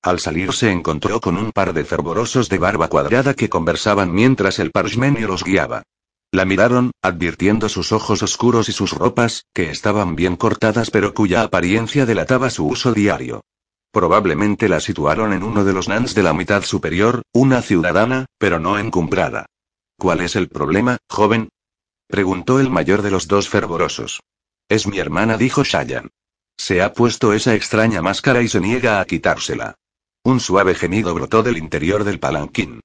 Speaker 1: Al salir se encontró con un par de fervorosos de barba cuadrada que conversaban mientras el parishmenio los guiaba. La miraron, advirtiendo sus ojos oscuros y sus ropas, que estaban bien cortadas pero cuya apariencia delataba su uso diario. Probablemente la situaron en uno de los nans de la mitad superior, una ciudadana, pero no encumbrada. ¿Cuál es el problema, joven? preguntó el mayor de los dos fervorosos. Es mi hermana, dijo Shayan. Se ha puesto esa extraña máscara y se niega a quitársela. Un suave gemido brotó del interior del palanquín.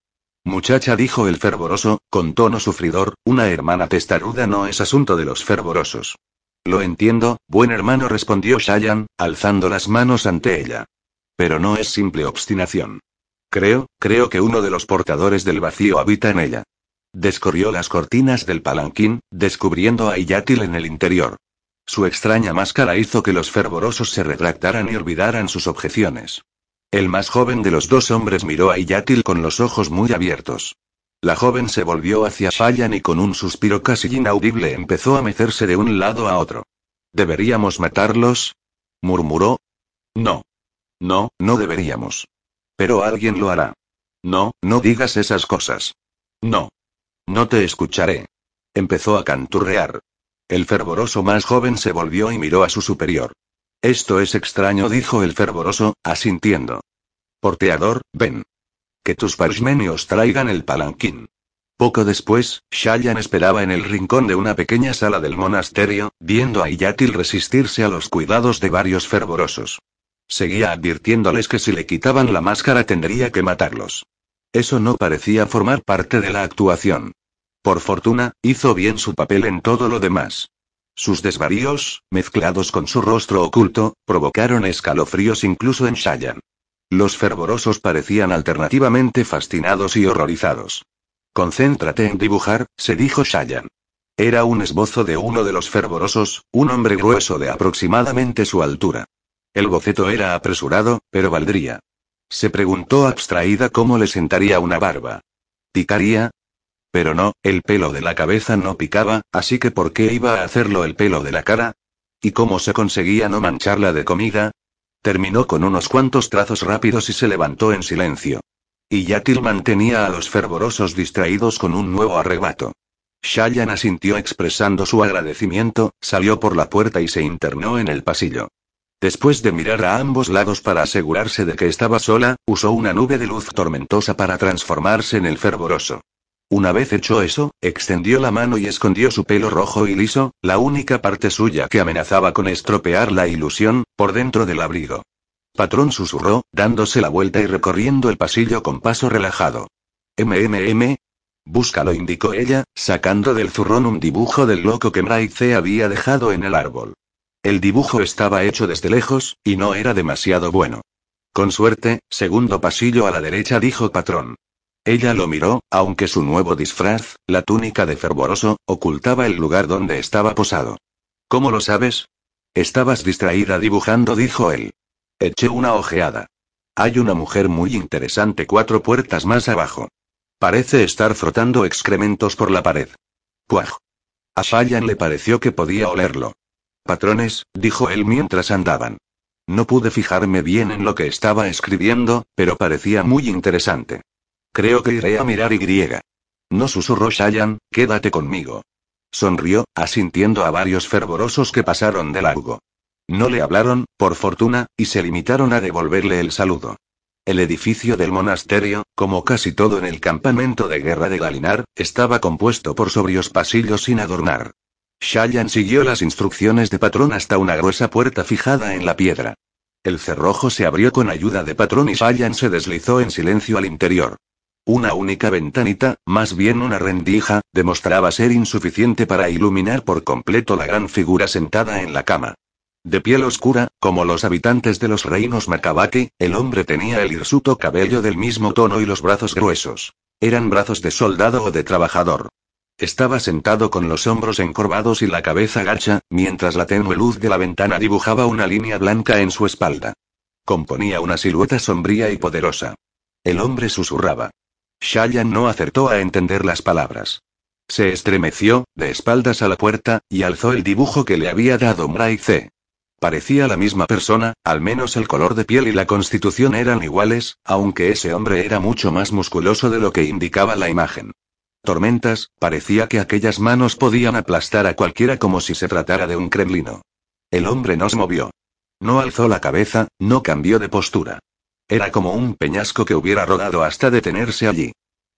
Speaker 1: Muchacha, dijo el fervoroso, con tono sufridor, una hermana testaruda no es asunto de los fervorosos. Lo entiendo, buen hermano, respondió Shayan, alzando las manos ante ella. Pero no es simple obstinación. Creo, creo que uno de los portadores del vacío habita en ella. Descorrió las cortinas del palanquín, descubriendo a Iyatil en el interior. Su extraña máscara hizo que los fervorosos se retractaran y olvidaran sus objeciones. El más joven de los dos hombres miró a Iyatil con los ojos muy abiertos. La joven se volvió hacia Shayan y con un suspiro casi inaudible empezó a mecerse de un lado a otro. ¿Deberíamos matarlos? murmuró. No. No, no deberíamos. Pero alguien lo hará. No, no digas esas cosas. No. No te escucharé. Empezó a canturrear. El fervoroso más joven se volvió y miró a su superior. Esto es extraño, dijo el fervoroso, asintiendo. Porteador, ven. Que tus parishmenios traigan el palanquín. Poco después, Shayan esperaba en el rincón de una pequeña sala del monasterio, viendo a Iyatil resistirse a los cuidados de varios fervorosos. Seguía advirtiéndoles que si le quitaban la máscara tendría que matarlos. Eso no parecía formar parte de la actuación. Por fortuna, hizo bien su papel en todo lo demás. Sus desvaríos, mezclados con su rostro oculto, provocaron escalofríos incluso en Shayan. Los fervorosos parecían alternativamente fascinados y horrorizados. Concéntrate en dibujar, se dijo Shayan. Era un esbozo de uno de los fervorosos, un hombre grueso de aproximadamente su altura. El boceto era apresurado, pero valdría. Se preguntó abstraída cómo le sentaría una barba. ¿Picaría? Pero no, el pelo de la cabeza no picaba, así que ¿por qué iba a hacerlo el pelo de la cara? ¿Y cómo se conseguía no mancharla de comida? Terminó con unos cuantos trazos rápidos y se levantó en silencio. Y Yatil mantenía a los fervorosos distraídos con un nuevo arrebato. Shayan asintió expresando su agradecimiento, salió por la puerta y se internó en el pasillo. Después de mirar a ambos lados para asegurarse de que estaba sola, usó una nube de luz tormentosa para transformarse en el fervoroso. Una vez hecho eso, extendió la mano y escondió su pelo rojo y liso, la única parte suya que amenazaba con estropear la ilusión, por dentro del abrigo. Patrón susurró, dándose la vuelta y recorriendo el pasillo con paso relajado. MMM. Búscalo, indicó ella, sacando del zurrón un dibujo del loco que Mraize había dejado en el árbol. El dibujo estaba hecho desde lejos, y no era demasiado bueno. Con suerte, segundo pasillo a la derecha, dijo Patrón. Ella lo miró, aunque su nuevo disfraz, la túnica de fervoroso, ocultaba el lugar donde estaba posado. ¿Cómo lo sabes? Estabas distraída dibujando, dijo él. Eché una ojeada. Hay una mujer muy interesante cuatro puertas más abajo. Parece estar frotando excrementos por la pared. ¡Puaj! A le pareció que podía olerlo. Patrones, dijo él mientras andaban. No pude fijarme bien en lo que estaba escribiendo, pero parecía muy interesante. Creo que iré a mirar Y. No susurró Shayan, quédate conmigo. Sonrió, asintiendo a varios fervorosos que pasaron de largo. No le hablaron, por fortuna, y se limitaron a devolverle el saludo. El edificio del monasterio, como casi todo en el campamento de guerra de Galinar, estaba compuesto por sobrios pasillos sin adornar. Shayan siguió las instrucciones de patrón hasta una gruesa puerta fijada en la piedra. El cerrojo se abrió con ayuda de patrón y Shayan se deslizó en silencio al interior. Una única ventanita, más bien una rendija, demostraba ser insuficiente para iluminar por completo la gran figura sentada en la cama. De piel oscura, como los habitantes de los reinos Makabaki, el hombre tenía el hirsuto cabello del mismo tono y los brazos gruesos. Eran brazos de soldado o de trabajador. Estaba sentado con los hombros encorvados y la cabeza gacha, mientras la tenue luz de la ventana dibujaba una línea blanca en su espalda. Componía una silueta sombría y poderosa. El hombre susurraba. Shayan no acertó a entender las palabras. Se estremeció, de espaldas a la puerta, y alzó el dibujo que le había dado Mraize. Parecía la misma persona, al menos el color de piel y la constitución eran iguales, aunque ese hombre era mucho más musculoso de lo que indicaba la imagen. Tormentas, parecía que aquellas manos podían aplastar a cualquiera como si se tratara de un kremlino. El hombre no se movió. No alzó la cabeza, no cambió de postura. Era como un peñasco que hubiera rodado hasta detenerse allí.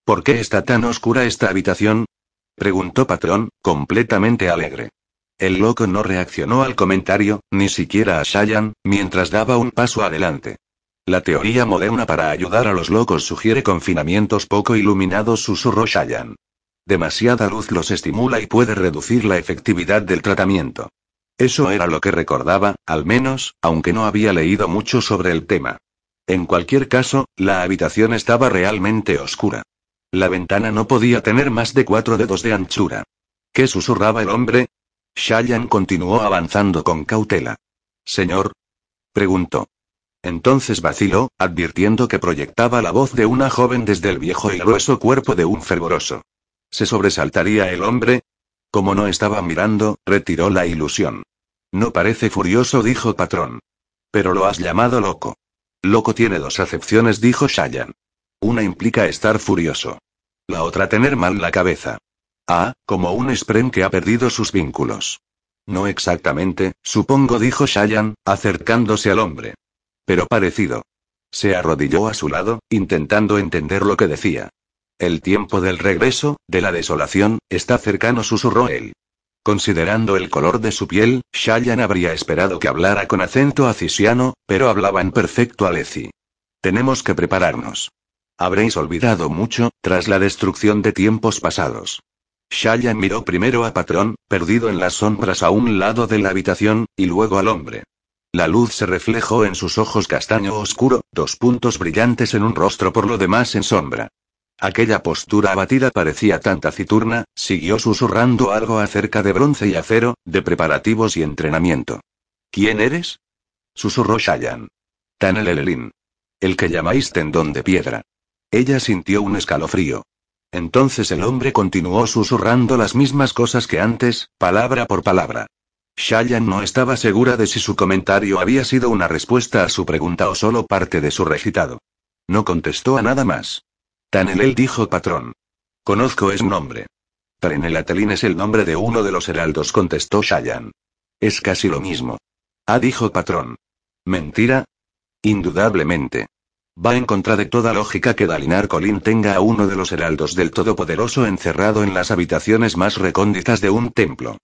Speaker 1: ¿Por qué está tan oscura esta habitación? preguntó Patrón, completamente alegre. El loco no reaccionó al comentario, ni siquiera a Shayan, mientras daba un paso adelante. La teoría moderna para ayudar a los locos sugiere confinamientos poco iluminados, susurró Shayan. Demasiada luz los estimula y puede reducir la efectividad del tratamiento. Eso era lo que recordaba, al menos, aunque no había leído mucho sobre el tema. En cualquier caso, la habitación estaba realmente oscura. La ventana no podía tener más de cuatro dedos de anchura. ¿Qué susurraba el hombre? Shayan continuó avanzando con cautela. Señor. Preguntó. Entonces vaciló, advirtiendo que proyectaba la voz de una joven desde el viejo y grueso cuerpo de un fervoroso. ¿Se sobresaltaría el hombre? Como no estaba mirando, retiró la ilusión. No parece furioso, dijo patrón. Pero lo has llamado loco. Loco tiene dos acepciones, dijo Shayan. Una implica estar furioso. La otra tener mal la cabeza. Ah, como un spren que ha perdido sus vínculos. No exactamente, supongo, dijo Shayan, acercándose al hombre. Pero parecido. Se arrodilló a su lado, intentando entender lo que decía. El tiempo del regreso, de la desolación, está cercano, susurró él. Considerando el color de su piel, Shayan habría esperado que hablara con acento acisiano, pero hablaba en perfecto aleci. Tenemos que prepararnos. Habréis olvidado mucho, tras la destrucción de tiempos pasados. Shayan miró primero a Patrón, perdido en las sombras a un lado de la habitación, y luego al hombre. La luz se reflejó en sus ojos castaño oscuro, dos puntos brillantes en un rostro por lo demás en sombra. Aquella postura abatida parecía tan taciturna, siguió susurrando algo acerca de bronce y acero, de preparativos y entrenamiento. ¿Quién eres? susurró Shayan. Tanel Elelin. El que llamáis tendón de piedra. Ella sintió un escalofrío. Entonces el hombre continuó susurrando las mismas cosas que antes, palabra por palabra. Shayan no estaba segura de si su comentario había sido una respuesta a su pregunta o solo parte de su recitado. No contestó a nada más. Tanelel dijo patrón. Conozco ese nombre. Trenelatelin es el nombre de uno de los heraldos, contestó Shayan. Es casi lo mismo. Ah, dijo patrón. ¿Mentira? Indudablemente. Va en contra de toda lógica que Dalinar Colin tenga a uno de los heraldos del Todopoderoso encerrado en las habitaciones más recónditas de un templo.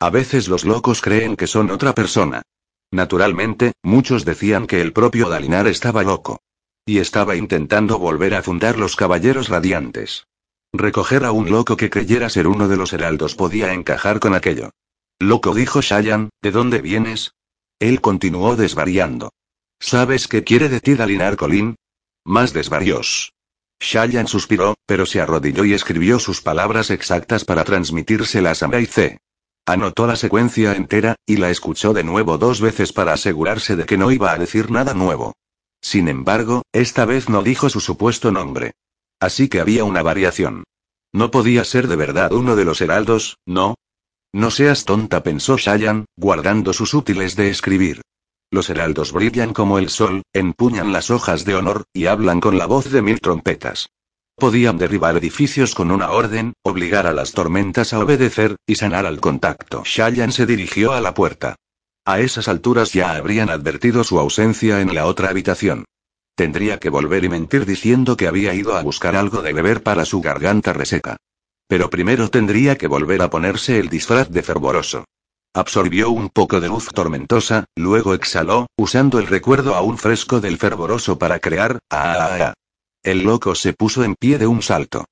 Speaker 1: A veces los locos creen que son otra persona. Naturalmente, muchos decían que el propio Dalinar estaba loco. Y estaba intentando volver a fundar los Caballeros Radiantes. Recoger a un loco que creyera ser uno de los heraldos podía encajar con aquello. Loco dijo Shayan, ¿de dónde vienes? Él continuó desvariando. ¿Sabes qué quiere de ti Dalinar Colin? Más desvarios. Shayan suspiró, pero se arrodilló y escribió sus palabras exactas para transmitírselas a C. Anotó la secuencia entera, y la escuchó de nuevo dos veces para asegurarse de que no iba a decir nada nuevo. Sin embargo, esta vez no dijo su supuesto nombre. Así que había una variación. No podía ser de verdad uno de los heraldos, ¿no? No seas tonta, pensó Shayan, guardando sus útiles de escribir. Los heraldos brillan como el sol, empuñan las hojas de honor, y hablan con la voz de mil trompetas. Podían derribar edificios con una orden, obligar a las tormentas a obedecer, y sanar al contacto. Shayan se dirigió a la puerta. A esas alturas ya habrían advertido su ausencia en la otra habitación. Tendría que volver y mentir diciendo que había ido a buscar algo de beber para su garganta reseca. Pero primero tendría que volver a ponerse el disfraz de fervoroso. Absorbió un poco de luz tormentosa, luego exhaló, usando el recuerdo aún fresco del fervoroso para crear. ¡Ah! ah, ah! El loco se puso en pie de un salto.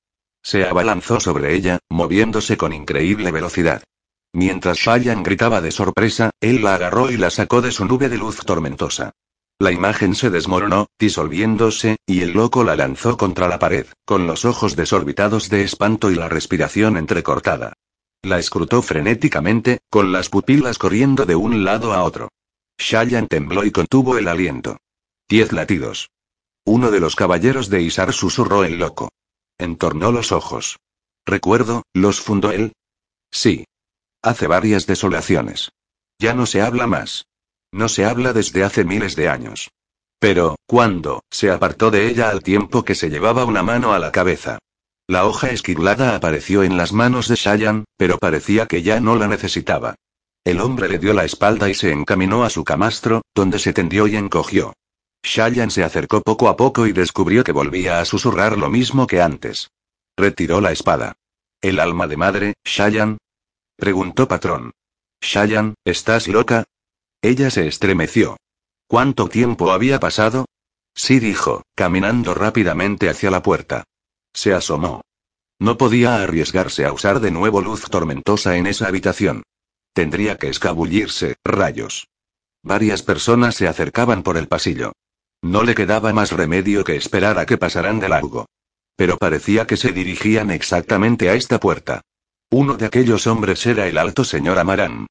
Speaker 1: Se abalanzó sobre ella, moviéndose con increíble velocidad. Mientras Shayan gritaba de sorpresa, él la agarró y la sacó de su nube de luz tormentosa. La imagen se desmoronó, disolviéndose, y el loco la lanzó contra la pared, con los ojos desorbitados de espanto y la respiración entrecortada. La escrutó frenéticamente, con las pupilas corriendo de un lado a otro. Shayan tembló y contuvo el aliento. Diez latidos. Uno de los caballeros de Isar susurró el loco. Entornó los ojos. Recuerdo, ¿los fundó él? Sí. Hace varias desolaciones. Ya no se habla más. No se habla desde hace miles de años. Pero, ¿cuándo? Se apartó de ella al tiempo que se llevaba una mano a la cabeza. La hoja esquilada apareció en las manos de Shayan, pero parecía que ya no la necesitaba. El hombre le dio la espalda y se encaminó a su camastro, donde se tendió y encogió. Shayan se acercó poco a poco y descubrió que volvía a susurrar lo mismo que antes. Retiró la espada. ¿El alma de madre, Shayan? Preguntó patrón. Shayan, ¿estás loca? Ella se estremeció. ¿Cuánto tiempo había pasado? Sí dijo, caminando rápidamente hacia la puerta. Se asomó. No podía arriesgarse a usar de nuevo luz tormentosa en esa habitación. Tendría que escabullirse, rayos. Varias personas se acercaban por el pasillo. No le quedaba más remedio que esperar a que pasaran de largo. Pero parecía que se dirigían exactamente a esta puerta. Uno de aquellos hombres era el alto señor Amaran.